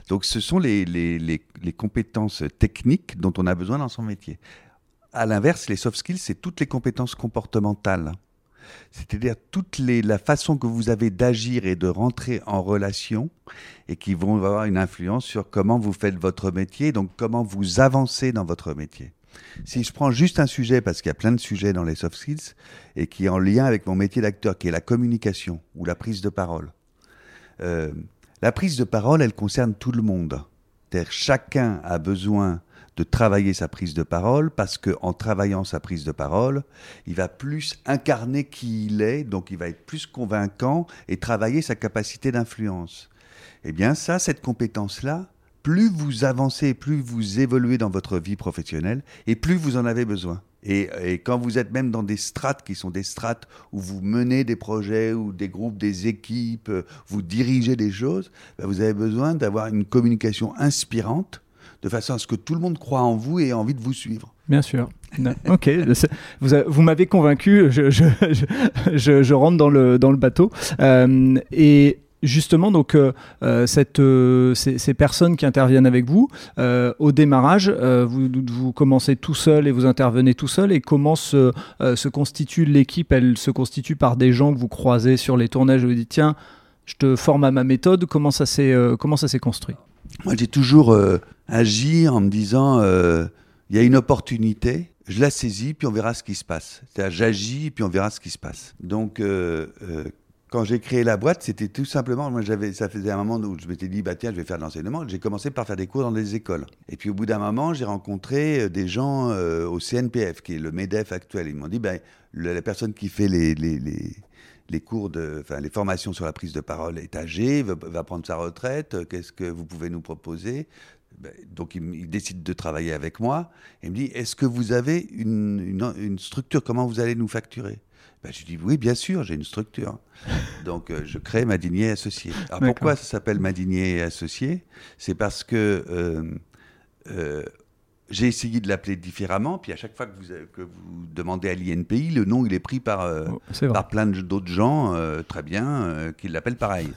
Donc, ce sont les, les, les, les compétences techniques dont on a besoin dans son métier. À l'inverse, les soft skills, c'est toutes les compétences comportementales. C'est-à-dire toute les, la façon que vous avez d'agir et de rentrer en relation et qui vont avoir une influence sur comment vous faites votre métier, donc comment vous avancez dans votre métier. Si je prends juste un sujet, parce qu'il y a plein de sujets dans les soft skills, et qui est en lien avec mon métier d'acteur, qui est la communication ou la prise de parole. Euh, la prise de parole, elle concerne tout le monde. Chacun a besoin de travailler sa prise de parole parce que en travaillant sa prise de parole, il va plus incarner qui il est, donc il va être plus convaincant et travailler sa capacité d'influence. Eh bien ça, cette compétence-là, plus vous avancez, plus vous évoluez dans votre vie professionnelle, et plus vous en avez besoin. Et, quand vous êtes même dans des strates qui sont des strates où vous menez des projets ou des groupes, des équipes, vous dirigez des choses, ben, vous avez besoin d'avoir une communication inspirante de façon à ce que tout le monde croit en vous et ait envie de vous suivre. Bien sûr. Non, (laughs) ok, vous, vous m'avez convaincu, je, je, je, je- je rentre dans le, dans le bateau. Euh, et justement, donc, euh, euh, cette, euh, ces, ces personnes qui interviennent avec vous, au démarrage, vous, vous commencez tout seul et vous intervenez tout seul. Et comment se, se constitue l'équipe? Elle se constitue par des gens que vous croisez sur les tournages et vous dites, tiens, je te forme à ma méthode. Comment ça s'est comment ça s'est construit? Moi, j'ai toujours euh, agi en me disant, euh, il y a une opportunité, je la saisis, puis on verra ce qui se passe. C'est-à-dire, j'agis, puis on verra ce qui se passe. Donc, euh, euh, quand j'ai créé la boîte, c'était tout simplement, moi, j'avais, ça faisait un moment où je m'étais dit, bah tiens, je vais faire de l'enseignement. J'ai commencé par faire des cours dans des écoles. Et puis, au bout d'un moment, j'ai rencontré des gens au CNPF, qui est le MEDEF actuel. Ils m'ont dit, le- la personne qui fait les, les, les, cours de, enfin, les formations sur la prise de parole est âgée, va, prendre sa retraite. Qu'est-ce que vous pouvez nous proposer? Donc, il, décide de travailler avec moi. Et il me dit, est-ce que vous avez une, une, une structure? Comment vous allez nous facturer? Ben, Je dis, oui, bien sûr, j'ai une structure. (laughs) Donc, euh, je crée Madinier Associé. Alors, pourquoi ça s'appelle Madinier Associé? C'est parce que euh, euh, j'ai essayé de l'appeler différemment. Puis, à chaque fois que vous, que vous demandez à l'INPI, le nom, il est pris par... Oh, par plein d'autres gens, très bien, qui l'appellent pareil.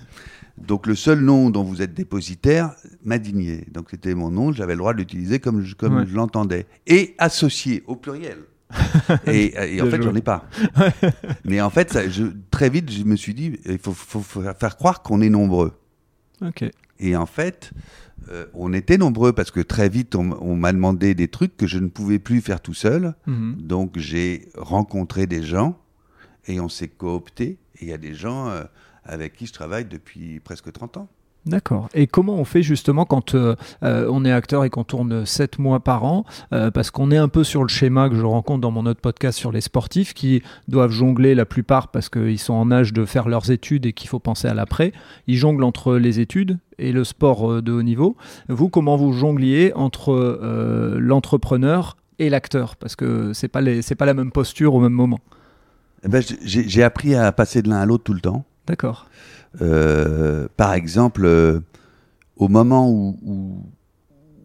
Donc le seul nom dont vous êtes dépositaire m'a digné. Donc c'était mon nom, j'avais le droit de l'utiliser comme je, comme Ouais. je l'entendais. Et associé au pluriel. (laughs) et, et en fait, j'en ai pas. Mais en fait, ça, je, très vite, je me suis dit, il faut, faut- faut faire croire qu'on est nombreux. Ok. Et en fait, euh, on était nombreux parce que très vite, on, on m'a demandé des trucs que je ne pouvais plus faire tout seul. Mhm. Donc j'ai rencontré des gens et on s'est coopté. Et il y a des gens euh, avec qui je travaille depuis presque 30 ans. D'accord. Et comment on fait justement quand euh, euh, on est acteur et qu'on tourne 7 mois par an euh, Parce qu'on est un peu sur le schéma que je rencontre dans mon autre podcast sur les sportifs qui doivent jongler la plupart parce qu'ils sont en âge de faire leurs études et qu'il faut penser à l'après. Ils jonglent entre les études et le sport de haut niveau. Vous, comment vous jongliez entre euh, l'entrepreneur et l'acteur? Parce que c'est pas les, c'est pas la même posture au même moment. Eh ben, j'ai appris à passer de l'un à l'autre tout le temps. D'accord. Euh, par exemple, euh, au moment où, où-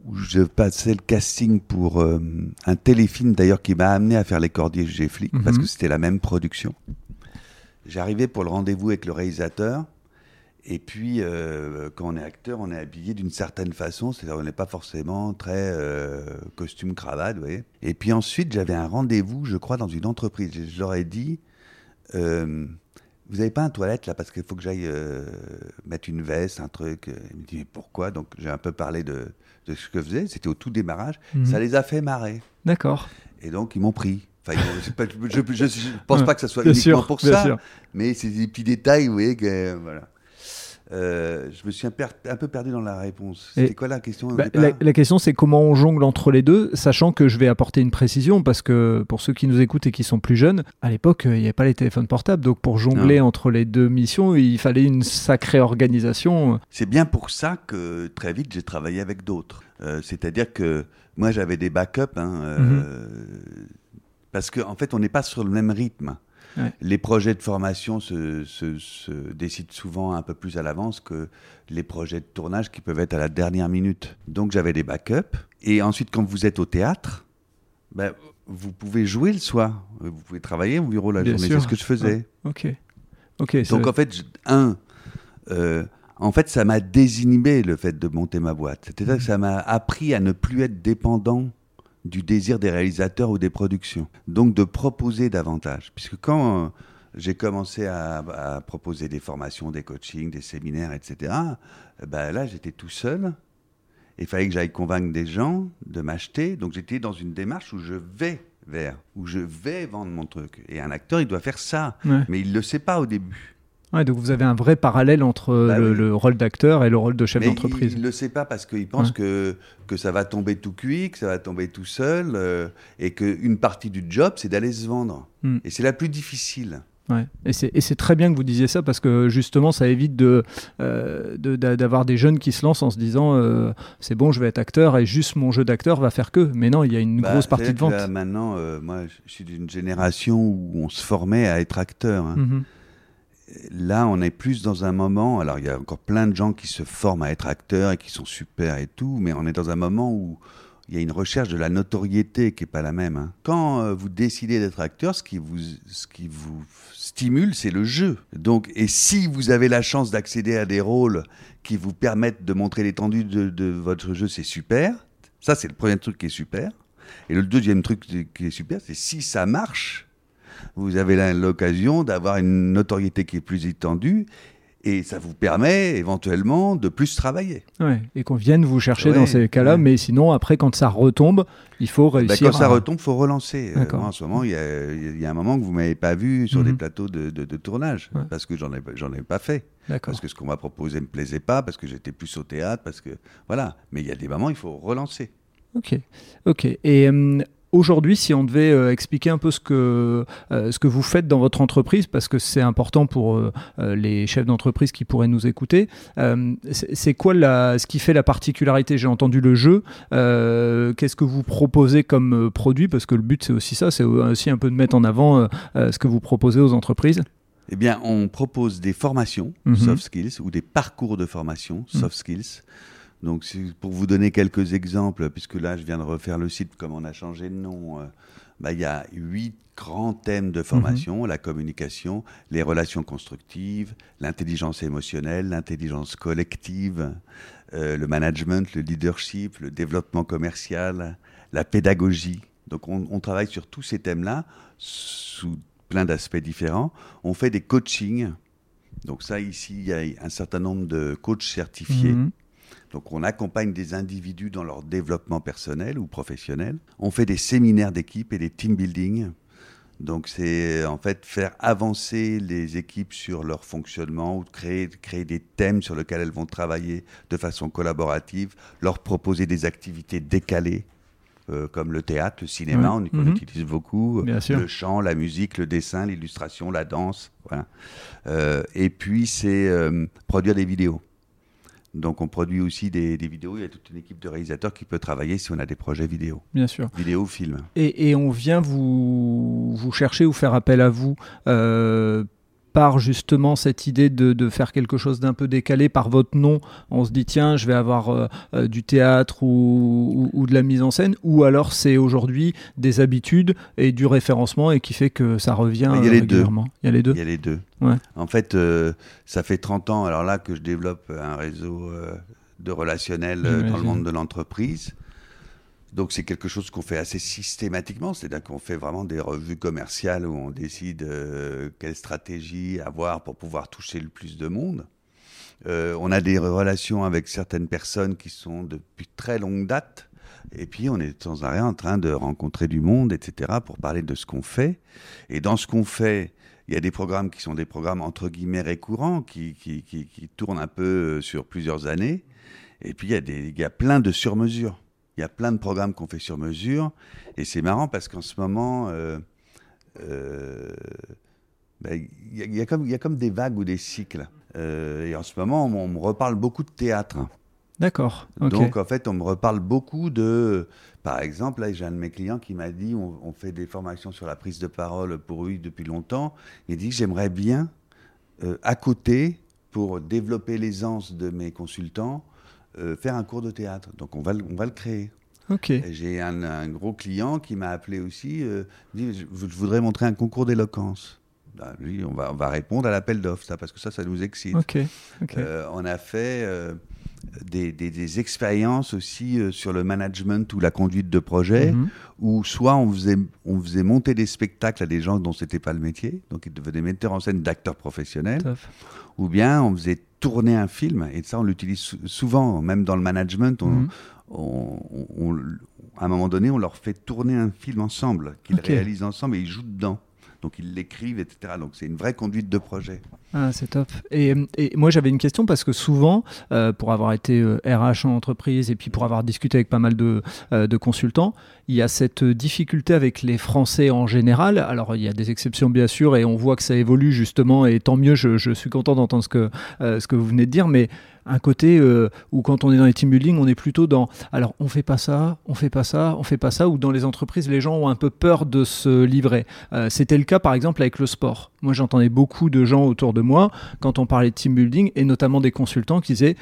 où je passais le casting pour euh, un téléfilm d'ailleurs qui m'a amené à faire Les Cordiers Jugés Flics, parce Mhm. que c'était la même production. J'arrivais pour le rendez-vous avec le réalisateur. Et puis, quand on est acteur, on est habillé d'une certaine façon, c'est-à-dire on n'est pas forcément très euh, costume cravate, vous voyez. Et puis ensuite, j'avais un rendez-vous, je crois, dans une entreprise. Je, leur ai dit, vous n'avez pas un toilette là parce qu'il faut que j'aille euh, mettre une veste, un truc. Il me dit mais pourquoi? Donc j'ai un peu parlé de, de ce que je faisais. C'était au tout démarrage. Mhm. Ça les a fait marrer. D'accord. Et donc ils m'ont pris. Enfin, je, je pense pas que ça soit uniquement sûr, pour ça, sûr. mais c'est des petits détails, vous voyez que euh, voilà. Euh, je me suis un, peu perdu dans la réponse. C'était quoi la question Bah, la, la question, c'est comment on jongle entre les deux, sachant que je vais apporter une précision, parce que pour ceux qui nous écoutent et qui sont plus jeunes, à l'époque, euh, il n'y avait pas les téléphones portables, donc pour jongler entre les deux missions, il fallait une sacrée organisation. C'est bien pour ça que très vite j'ai travaillé avec d'autres. Euh, C'est-à-dire que moi j'avais des backups, hein, euh, parce qu'en en fait on n'est pas sur le même rythme. Ouais. Les projets de formation se, se- se décident souvent un peu plus à l'avance que les projets de tournage qui peuvent être à la dernière minute. Donc j'avais des backups. Et ensuite quand vous êtes au théâtre, ben, vous pouvez jouer le soir. Vous pouvez travailler au bureau la Bien journée. C'est ce que je faisais. Ok. Donc en fait, je- un, euh, en fait, ça m'a désinhibé le fait de monter ma boîte. C'est-à-dire que ça m'a appris à ne plus être dépendant du désir des réalisateurs ou des productions. Donc de proposer davantage. Puisque quand euh, j'ai commencé à, à proposer des formations, des coachings, des séminaires, etc., euh, ben là, j'étais tout seul. Il fallait que j'aille convaincre des gens de m'acheter. Donc j'étais dans une démarche où je vais vers, où je vais vendre mon truc. Et un acteur, il doit faire ça. Ouais. Mais il ne le sait pas au début. Ouais, donc vous avez un vrai parallèle entre Bah le, oui. le rôle d'acteur et le rôle de chef d'entreprise. il ne le sait pas parce qu'il pense Ouais. que, que ça va tomber tout cuit, que ça va tomber tout seul, euh, et qu'une partie du job, c'est d'aller se vendre. Hmm. Et c'est la plus difficile. Ouais. Et c'est très bien que vous disiez ça parce que justement, ça évite de, euh, de- d'a- d'avoir des jeunes qui se lancent en se disant euh, c'est bon, je vais être acteur et juste mon jeu d'acteur va faire que. Mais non, il y a une Bah, grosse partie de vente. là, maintenant, euh, moi, je suis d'une génération où on se formait à être acteur. hein. Mhm. Là, on est plus dans un moment. Alors, il y a encore plein de gens qui se forment à être acteurs et qui sont super et tout, mais on est dans un moment où il y a une recherche de la notoriété qui est pas la même. hein. Quand euh, vous décidez d'être acteur, ce qui vous, ce qui vous stimule, c'est le jeu. Donc, et si vous avez la chance d'accéder à des rôles qui vous permettent de montrer l'étendue de votre jeu, c'est super. Ça, c'est le premier truc qui est super. Et le deuxième truc qui est super, c'est si ça marche, vous avez l'occasion d'avoir une notoriété qui est plus étendue et ça vous permet éventuellement de plus travailler. Ouais. Et qu'on vienne vous chercher Ouais, dans ces cas-là, ouais. mais sinon, après, quand ça retombe, il faut Bah, réussir. quand ça retombe, faut relancer. Euh, moi, en ce moment, il y a, il y a un moment que vous m'avez pas vu sur des Mhm. plateaux de, de- de tournage parce que j'en ai, ai pas fait. Parce que ce qu'on m'a proposé me plaisait pas, parce que j'étais plus au théâtre, parce que voilà. Mais il y a des moments, il faut relancer. Ok, ok. Et euh, aujourd'hui, si on devait euh, expliquer un peu ce que, euh, ce que vous faites dans votre entreprise, parce que c'est important pour euh, les chefs d'entreprise qui pourraient nous écouter, c'est quoi la, ce qui fait la particularité? J'ai entendu le jeu. Qu'est-ce que vous proposez comme produit? Parce que le but, c'est aussi ça, c'est aussi un peu de mettre en avant ce que vous proposez aux entreprises. Eh bien, on propose des formations Mhm. soft skills ou des parcours de formation soft skills Donc, pour vous donner quelques exemples, puisque là, je viens de refaire le site, comme on a changé de nom, euh, bah, il y a huit grands thèmes de formation, la communication, les relations constructives, l'intelligence émotionnelle, l'intelligence collective, euh, le management, le leadership, le développement commercial, la pédagogie. Donc on, travaille sur tous ces thèmes-là sous plein d'aspects différents. On fait des coachings. Donc ça, ici, il y a un certain nombre de coachs certifiés. Mhm. Donc on accompagne des individus dans leur développement personnel ou professionnel. On fait des séminaires d'équipe et des team building. Donc c'est en fait faire avancer les équipes sur leur fonctionnement ou créer, créer des thèmes sur lesquels elles vont travailler de façon collaborative, leur proposer des activités décalées euh, comme le théâtre, le cinéma, on, mhm. utilise beaucoup, le chant, la musique, le dessin, l'illustration, la danse. Voilà. Euh, et puis c'est euh, produire des vidéos. Donc on produit aussi des, vidéos. Il y a toute une équipe de réalisateurs qui peut travailler si on a des projets vidéo. Bien sûr. Vidéo, film. Et, on vient vous, vous chercher ou faire appel à vous euh, par justement cette idée de, faire quelque chose d'un peu décalé par votre nom, on se dit tiens, je vais avoir euh, euh, du théâtre ou, de la mise en scène, ou alors c'est aujourd'hui des habitudes et du référencement et qui fait que ça revient il y a les Deux. Il y a les deux. Il y a les deux. En fait, euh, ça fait 30 ans alors là que je développe un réseau de relationnel dans le monde de l'entreprise. Donc c'est quelque chose qu'on fait assez systématiquement, c'est-à-dire qu'on fait vraiment des revues commerciales où on décide euh, quelle stratégie avoir pour pouvoir toucher le plus de monde. Euh, on a des relations avec certaines personnes qui sont depuis très longue date. Et puis, on est sans arrêt en train de rencontrer du monde, etc., pour parler de ce qu'on fait. Et dans ce qu'on fait, il y a des programmes qui sont des programmes entre guillemets récurrents, qui, qui, qui, qui tournent un peu euh, sur plusieurs années. Et puis, il y a, des, il y a plein de sur-mesures. Il y a plein de programmes qu'on fait sur mesure. Et c'est marrant parce qu'en ce moment, euh, euh, ben, il, y a, comme, il y a comme des vagues ou des cycles. Euh, et en ce moment, on, me reparle beaucoup de théâtre. D'accord. Donc en fait, on me reparle beaucoup de. Par exemple, là, j'ai un de mes clients qui m'a dit on, fait des formations sur la prise de parole pour lui depuis longtemps. Il dit j'aimerais bien, à côté, pour développer l'aisance de mes consultants, euh, faire un cours de théâtre. Donc on va, on va le créer. J'ai un, gros client qui m'a appelé aussi, euh, dit je, voudrais montrer un concours d'éloquence. Bah, lui, on va, on va répondre à l'appel d'offres, ça, parce que ça, ça nous excite. Euh, on a fait des, des, expériences aussi sur le management ou la conduite de projet, mhm. où soit on faisait, on faisait monter des spectacles à des gens dont c'était pas le métier, donc ils devenaient metteurs en scène d'acteurs professionnels, ou bien on faisait tourner un film, et ça on l'utilise souvent, même dans le management, on, mhm. à un moment donné, on leur fait tourner un film ensemble, qu'ils réalisent ensemble et ils jouent dedans. Donc ils l'écrivent, etc. Donc c'est une vraie conduite de projet. Ah, c'est top. Et, moi j'avais une question parce que souvent, euh, pour avoir été RH euh, en entreprise et puis pour avoir discuté avec pas mal de, euh, de, consultants, il y a cette difficulté avec les Français en général. Alors il y a des exceptions bien sûr et on voit que ça évolue justement et tant mieux, je, je suis content d'entendre ce, que ce que vous venez de dire, mais un côté euh, où quand on est dans les team building, on est plutôt dans alors on fait pas ça, on fait pas ça, on fait pas ça, ou dans les entreprises, les gens ont un peu peur de se livrer. Euh, c'était le cas par exemple avec le sport. Moi j'entendais beaucoup de gens autour de moi quand on parlait de team building et notamment des consultants qui disaient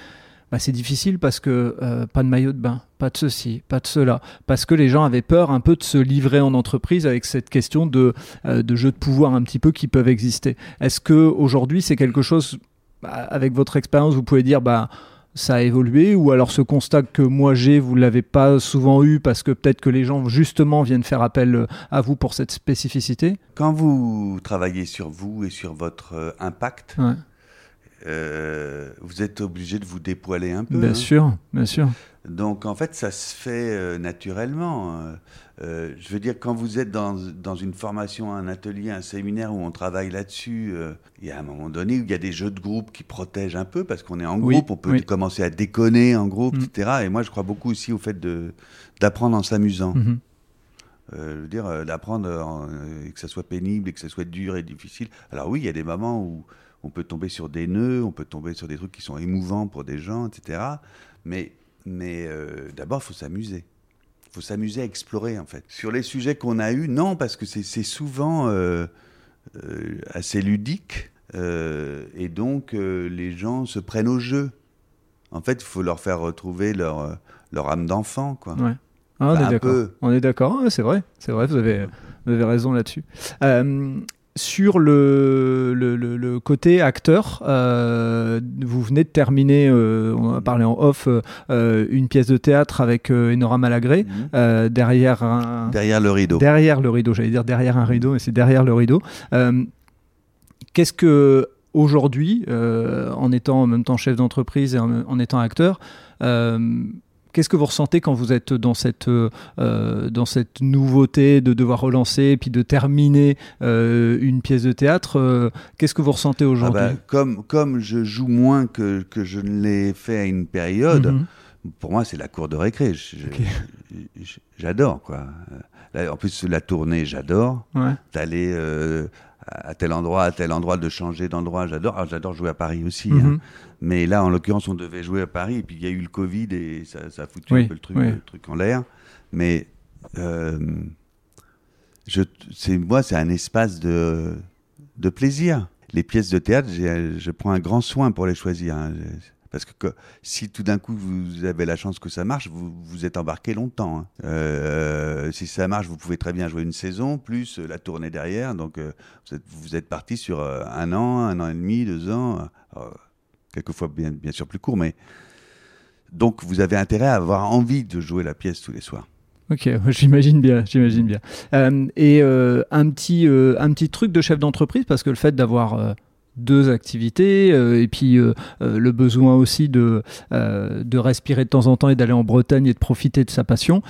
bah, c'est difficile parce que euh, pas de maillot de bain, pas de ceci, pas de cela, parce que les gens avaient peur un peu de se livrer en entreprise avec cette question de, de jeux de pouvoir un petit peu qui peuvent exister. Est-ce que aujourd'hui c'est quelque chose bah, avec votre expérience, vous pouvez dire bah ça a évolué ou alors ce constat que moi j'ai, vous l'avez pas souvent eu parce que peut-être que les gens justement viennent faire appel euh, à vous pour cette spécificité? Quand vous travaillez sur vous et sur votre euh, impact, euh, vous êtes obligé de vous dépoiler un peu. Bien hein. sûr, bien sûr. Donc en fait, ça se fait naturellement. Euh, je veux dire, quand vous êtes dans, dans, une formation, un atelier, un séminaire où on travaille là-dessus, euh, il y a un moment donné où il y a des jeux de groupe qui protègent un peu parce qu'on est en groupe, on peut commencer à déconner en groupe, mm. etc. Et moi, je crois beaucoup aussi au fait d'apprendre en s'amusant. Mm-hmm. Euh, je veux dire, d'apprendre que ça soit pénible et que ça soit dur et difficile. Alors oui, il y a des moments où on peut tomber sur des nœuds, on peut tomber sur des trucs qui sont émouvants pour des gens, etc. Mais, mais d'abord, il faut s'amuser faut s'amuser à explorer en fait. Sur les sujets qu'on a eus, non, parce que c'est souvent euh, euh, assez ludique euh, et donc les gens se prennent au jeu. En fait, il faut leur faire retrouver leur, leur âme d'enfant, quoi. Ouais. Ah, on, Enfin, est d'accord. on est d'accord. C'est vrai. C'est vrai. Vous avez, vous avez raison là-dessus. Euh, sur le, le, le- le côté acteur, euh, vous venez de terminer, euh, on a parlé en off, euh, une pièce de théâtre avec Enora Malagré Mhm. derrière un, Derrière le rideau. derrière le rideau. J'allais dire derrière un rideau, mais c'est derrière le rideau. Qu'est-ce que aujourd'hui, en étant en même temps chef d'entreprise et en, en étant acteur, Qu'est-ce que vous ressentez quand vous êtes dans cette, euh, euh, dans cette nouveauté de devoir relancer et puis de terminer euh, une pièce de théâtre euh, Qu'est-ce que vous ressentez Ah aujourd'hui bah, comme, comme je joue moins que, que je ne l'ai fait à une période, Mhm. pour moi, c'est la cour de récré. J'adore, quoi. Là, en plus, la tournée, j'adore. Ouais. D'aller à tel endroit, à tel endroit, de changer d'endroit, j'adore. J'adore jouer à Paris aussi. hein. Mhm. Mais là, en l'occurrence, on devait jouer à Paris, et puis il y a eu le Covid, et ça, ça a foutu Oui, un peu le truc, oui. le truc en l'air. Mais euh, je, c'est, moi, c'est un espace de, de plaisir. Les pièces de théâtre, je prends un grand soin pour les choisir. hein. Parce que, si tout d'un coup vous avez la chance que ça marche, vous vous êtes embarqué longtemps. hein. Euh, si ça marche, vous pouvez très bien jouer une saison, plus euh, la tournée derrière. Donc euh, vous êtes, vous êtes parti sur un an, un an et demi, deux ans. euh, quelquefois bien, bien sûr plus court, mais donc vous avez intérêt à avoir envie de jouer la pièce tous les soirs. Ok, (laughs) j'imagine bien, j'imagine bien. Et un petit, un petit truc de chef d'entreprise parce que le fait d'avoir deux activités euh, et puis euh, euh, le besoin aussi de, de respirer de temps en temps et d'aller en Bretagne et de profiter de sa passion.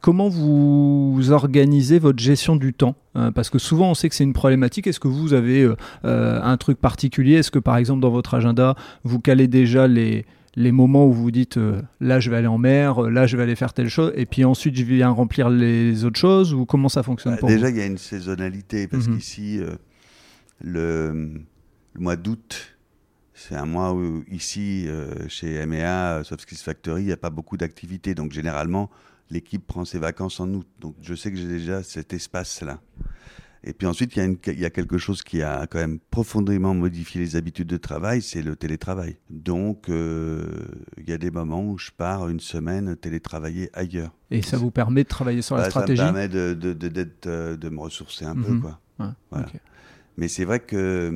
Comment vous organisez votre gestion du temps Euh, Parce que souvent on sait que c'est une problématique. Est-ce que vous avez un truc particulier? Est-ce que par exemple dans votre agenda vous calez déjà les les moments où vous dites euh, là je vais aller en mer, là je vais aller faire telle chose, et puis ensuite je viens remplir les autres choses, ou comment ça fonctionne Bah, pour déjà, il y a une saisonnalité, parce Mhm. qu'ici, euh, le, le mois d'août, c'est un mois où, ici, euh, chez MEA, Soft Skills Factory, il n'y a pas beaucoup d'activités. Donc, généralement, l'équipe prend ses vacances en août. Donc, je sais que j'ai déjà cet espace-là. Et puis ensuite, il y, a une- il y a quelque chose qui a quand même profondément modifié les habitudes de travail, c'est le télétravail. Donc, euh, il y a des moments où je pars une semaine télétravailler ailleurs. Et ça vous permet de travailler sur la Bah, stratégie Ça me permet de, de, de, d'être, euh, de me ressourcer un peu. Mhm. Quoi. Ouais, Voilà. Mais c'est vrai que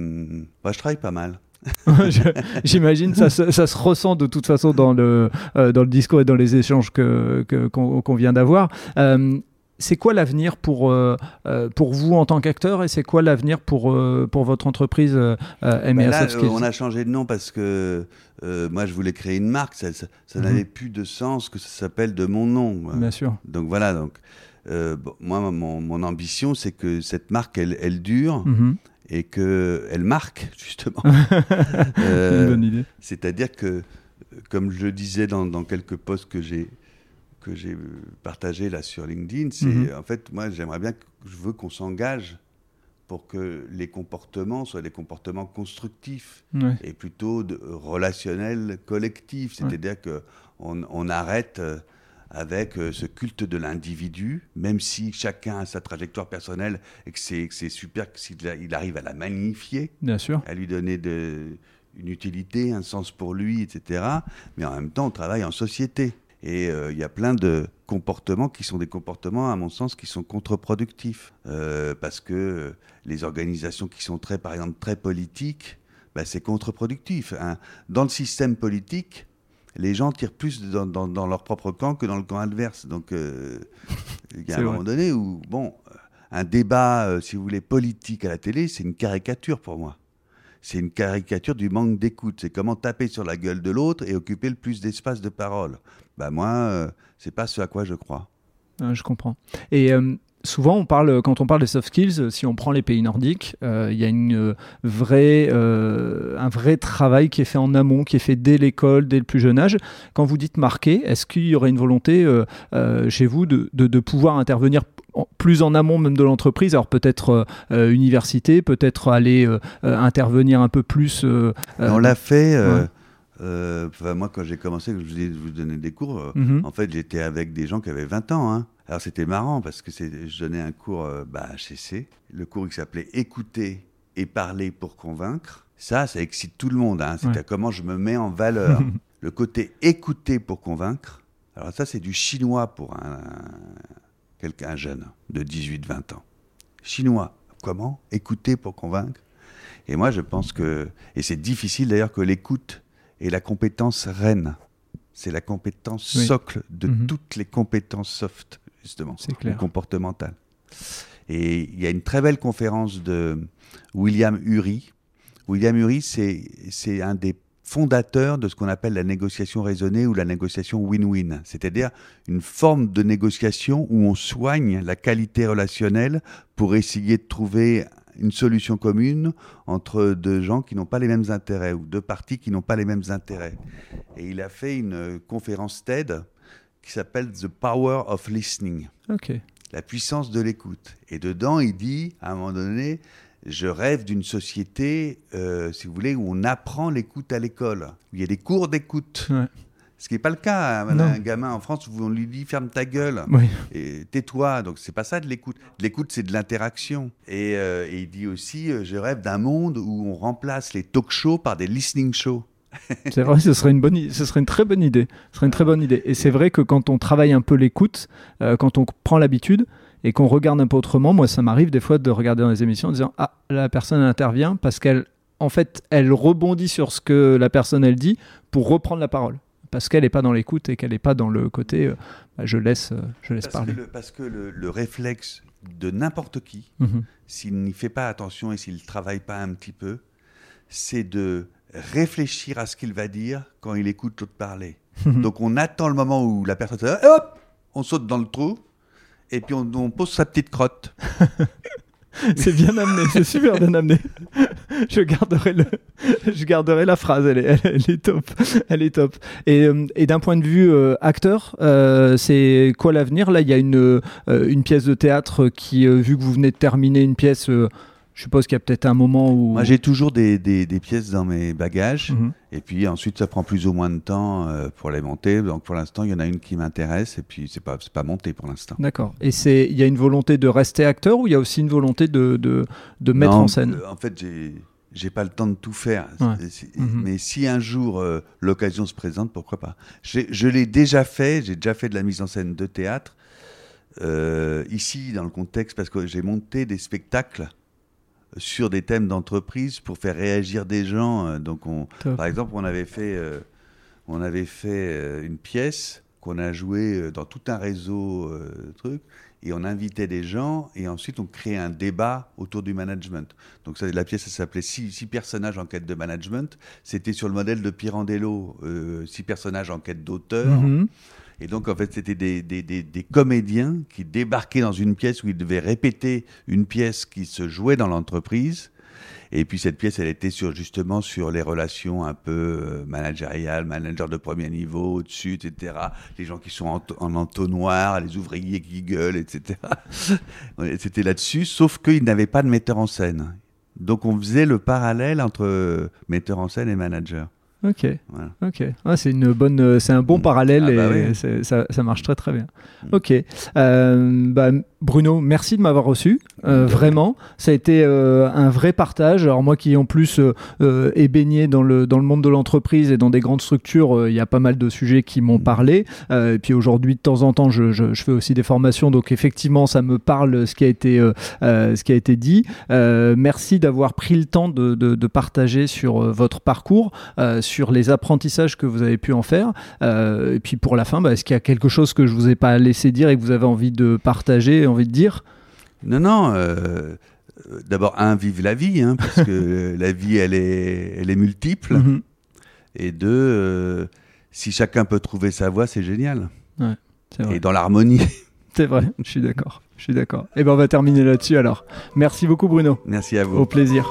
moi, je travaille pas mal. (laughs) J'imagine ça, se- ça se ressent de toute façon dans le, euh, dans le discours et dans les échanges que, que- qu'on qu'on vient d'avoir. Euh, c'est quoi l'avenir pour, euh, pour vous en tant qu'acteur et c'est quoi l'avenir pour, pour votre entreprise euh, Bah là, euh, on a changé de nom parce que moi, je voulais créer une marque. Ça, ça, ça Mhm. n'avait plus de sens que ça s'appelle de mon nom. moi. Bien sûr. Donc voilà. Donc, bon, moi, mon, mon ambition, c'est que cette marque, elle, elle dure Mhm. Et qu'elle marque, justement. Une (laughs) Euh, bonne idée. C'est-à-dire que, comme je le disais dans, dans quelques posts que j'ai que j'ai partagés là sur LinkedIn, c'est Mhm. en fait moi j'aimerais bien que je veux qu'on s'engage pour que les comportements soient des comportements constructifs Ouais. et plutôt de, relationnels collectifs, c'est-à-dire que on, on arrête euh, avec euh, ce culte de l'individu, même si chacun a sa trajectoire personnelle et que c'est super s'il a- il arrive à la magnifier Bien sûr. à lui donner de, une utilité, un sens pour lui, etc. Mais en même temps, on travaille en société. Et euh, il y a plein de comportements qui sont des comportements, à mon sens, qui sont contre-productifs. Euh, parce que les organisations qui sont très, par exemple, très politiques, bah, c'est contre-productif. hein. Dans le système politique, les gens tirent plus dans, dans- dans leur propre camp que dans le camp adverse. Donc, euh, (laughs) il y a un vrai. moment donné où, bon, un débat, euh, si vous voulez, politique à la télé, c'est une caricature pour moi. C'est une caricature du manque d'écoute. C'est comment taper sur la gueule de l'autre et occuper le plus d'espace de parole. Bah moi, euh, c'est pas ce à quoi je crois. Ah, je comprends. Et souvent, on parle, quand on parle des soft skills, si on prend les pays nordiques, euh, il y a une euh, vraie, euh, un vrai travail qui est fait en amont, qui est fait dès l'école, dès le plus jeune âge. Quand vous dites marquer, est-ce qu'il y aurait une volonté euh, chez vous de, de- de pouvoir intervenir en- plus en amont même de l'entreprise, alors peut-être université, peut-être aller intervenir un peu plus. on l'a fait. ouais. euh, moi, quand j'ai commencé, je vous, ai- je vous donnais des cours, mhm. en fait, j'étais avec des gens qui avaient 20 ans. hein. Alors c'était marrant parce que c'est- je donnais un cours euh, bah, HCC, le cours qui s'appelait Écouter et parler pour convaincre. Ça, ça excite tout le monde. hein. C'est Ouais. à comment je me mets en valeur. (laughs) le côté écouter pour convaincre. Alors ça, c'est du chinois pour un, quelqu'un jeune de 18-20 ans. Chinois, comment? Écouter pour convaincre. Et moi, je pense que, et c'est difficile d'ailleurs que l'écoute est la compétence reine. C'est la compétence socle de Mhm. toutes les compétences soft, justement, C'est ou clair. comportementales. Et il y a une très belle conférence de William Ury. William Ury, c'est c'est un des fondateurs de ce qu'on appelle la négociation raisonnée ou la négociation win-win, c'est-à-dire une forme de négociation où on soigne la qualité relationnelle pour essayer de trouver une solution commune entre deux gens qui n'ont pas les mêmes intérêts ou deux parties qui n'ont pas les mêmes intérêts. Et il a fait une conférence TED qui s'appelle The Power of Listening la puissance de l'écoute. Et dedans, il dit, à un moment donné, je rêve d'une société, euh, si vous voulez, où on apprend l'écoute à l'école, où il y a des cours d'écoute. Ouais. Ce qui n'est pas le cas. hein. Un gamin en France, où on lui dit ferme ta gueule Oui. et tais-toi. Donc c'est pas ça de l'écoute. De L'écoute, c'est de l'interaction. Et, euh, et il dit aussi, euh, je rêve d'un monde où on remplace les talk shows par des listening shows. C'est vrai, ce serait une bonne, ce serait une très bonne idée. Ce serait une très bonne idée. Et c'est vrai que quand on travaille un peu l'écoute, euh, quand on prend l'habitude et qu'on regarde un peu autrement, moi, ça m'arrive des fois de regarder dans les émissions en disant ah la personne intervient parce qu'elle, en fait, elle rebondit sur ce que la personne elle dit pour reprendre la parole parce qu'elle n'est pas dans l'écoute et qu'elle n'est pas dans le côté euh, bah, je laisse, euh, je laisse Parce que, parler. le, parce que le- le réflexe de n'importe qui, Mhm. s'il n'y fait pas attention et s'il ne travaille pas un petit peu, c'est de réfléchir à ce qu'il va dire quand il écoute l'autre parler. (laughs) Donc on attend le moment où la personne se dit, hop, on saute dans le trou et puis on, on pose sa petite crotte. (laughs) C'est bien amené, c'est super bien amené. Je garderai, le, je garderai la phrase, elle est, elle, elle est top. Elle est top. Et, euh, et d'un point de vue euh, acteur, euh, c'est quoi l'avenir? Là, il y a une, euh, une pièce de théâtre qui, vu que vous venez de terminer une pièce, je suppose qu'il y a peut-être un moment où. Moi j'ai toujours des, des- des pièces dans mes bagages Mhm. et puis ensuite ça prend plus ou moins de temps euh, pour les monter. Donc pour l'instant il y en a une qui m'intéresse et puis c'est pas, c'est pas monté pour l'instant. D'accord. Et il y a une volonté de rester acteur ou il y a aussi une volonté de, de, de mettre Non, en scène? euh, En fait, j'ai j'ai pas le temps de tout faire. Ouais. Mhm. Mais si un jour euh, l'occasion se présente, pourquoi pas? Je l'ai déjà fait. J'ai déjà fait de la mise en scène de théâtre euh, ici dans le contexte parce que j'ai monté des spectacles sur des thèmes d'entreprise pour faire réagir des gens. Euh, Donc, on, Top. par exemple, on avait fait, euh, on avait fait euh, une pièce qu'on a jouée dans tout un réseau euh, de trucs, et on invitait des gens, et ensuite on créait un débat autour du management. Donc ça, la pièce, ça s'appelait six, Six personnages en quête de management. C'était sur le modèle de Pirandello, euh, Six personnages en quête d'auteur. Mhm. Et donc, en fait, c'était des, des- des- comédiens qui débarquaient dans une pièce où ils devaient répéter une pièce qui se jouait dans l'entreprise. Et puis, cette pièce, elle était sur, justement sur les relations un peu euh, managériales, manager de premier niveau, au-dessus, etc. Les gens qui sont en, en entonnoir, les ouvriers qui gueulent, etc. (laughs) C'était là-dessus, sauf qu'ils n'avaient pas de metteur en scène. Donc, on faisait le parallèle entre metteur en scène et manager. Ok. Voilà. Ok, Ah, c'est une bonne, euh, c'est un bon parallèle Ah bah et oui. ça, ça marche très très bien. Mm. Ok, Euh, bah, Bruno, merci de m'avoir reçu. Euh, vraiment, ça a été euh, un vrai partage. Alors moi qui en plus est baigné dans le dans le monde de l'entreprise et dans des grandes structures, il y a pas mal de sujets qui m'ont parlé. Euh, et puis aujourd'hui, de temps en temps, je, je- je fais aussi des formations, donc effectivement, ça me parle ce qui a été ce qui a été dit. Merci d'avoir pris le temps de, de- de partager sur votre parcours, sur les apprentissages que vous avez pu en faire. Euh, et puis pour la fin, bah, est-ce qu'il y a quelque chose que je vous ai pas laissé dire et que vous avez envie de partager, envie de dire? Non, non. euh, D'abord, un, vive la vie, hein, parce que (laughs) la vie, elle est, elle est multiple. Mhm. Et deux, euh, si chacun peut trouver sa voie, c'est génial. C'est vrai. Et dans l'harmonie. (laughs) C'est vrai, je suis d'accord. Je suis d'accord. Et ben on va terminer là-dessus alors. Merci beaucoup Bruno. Merci à vous. Au plaisir.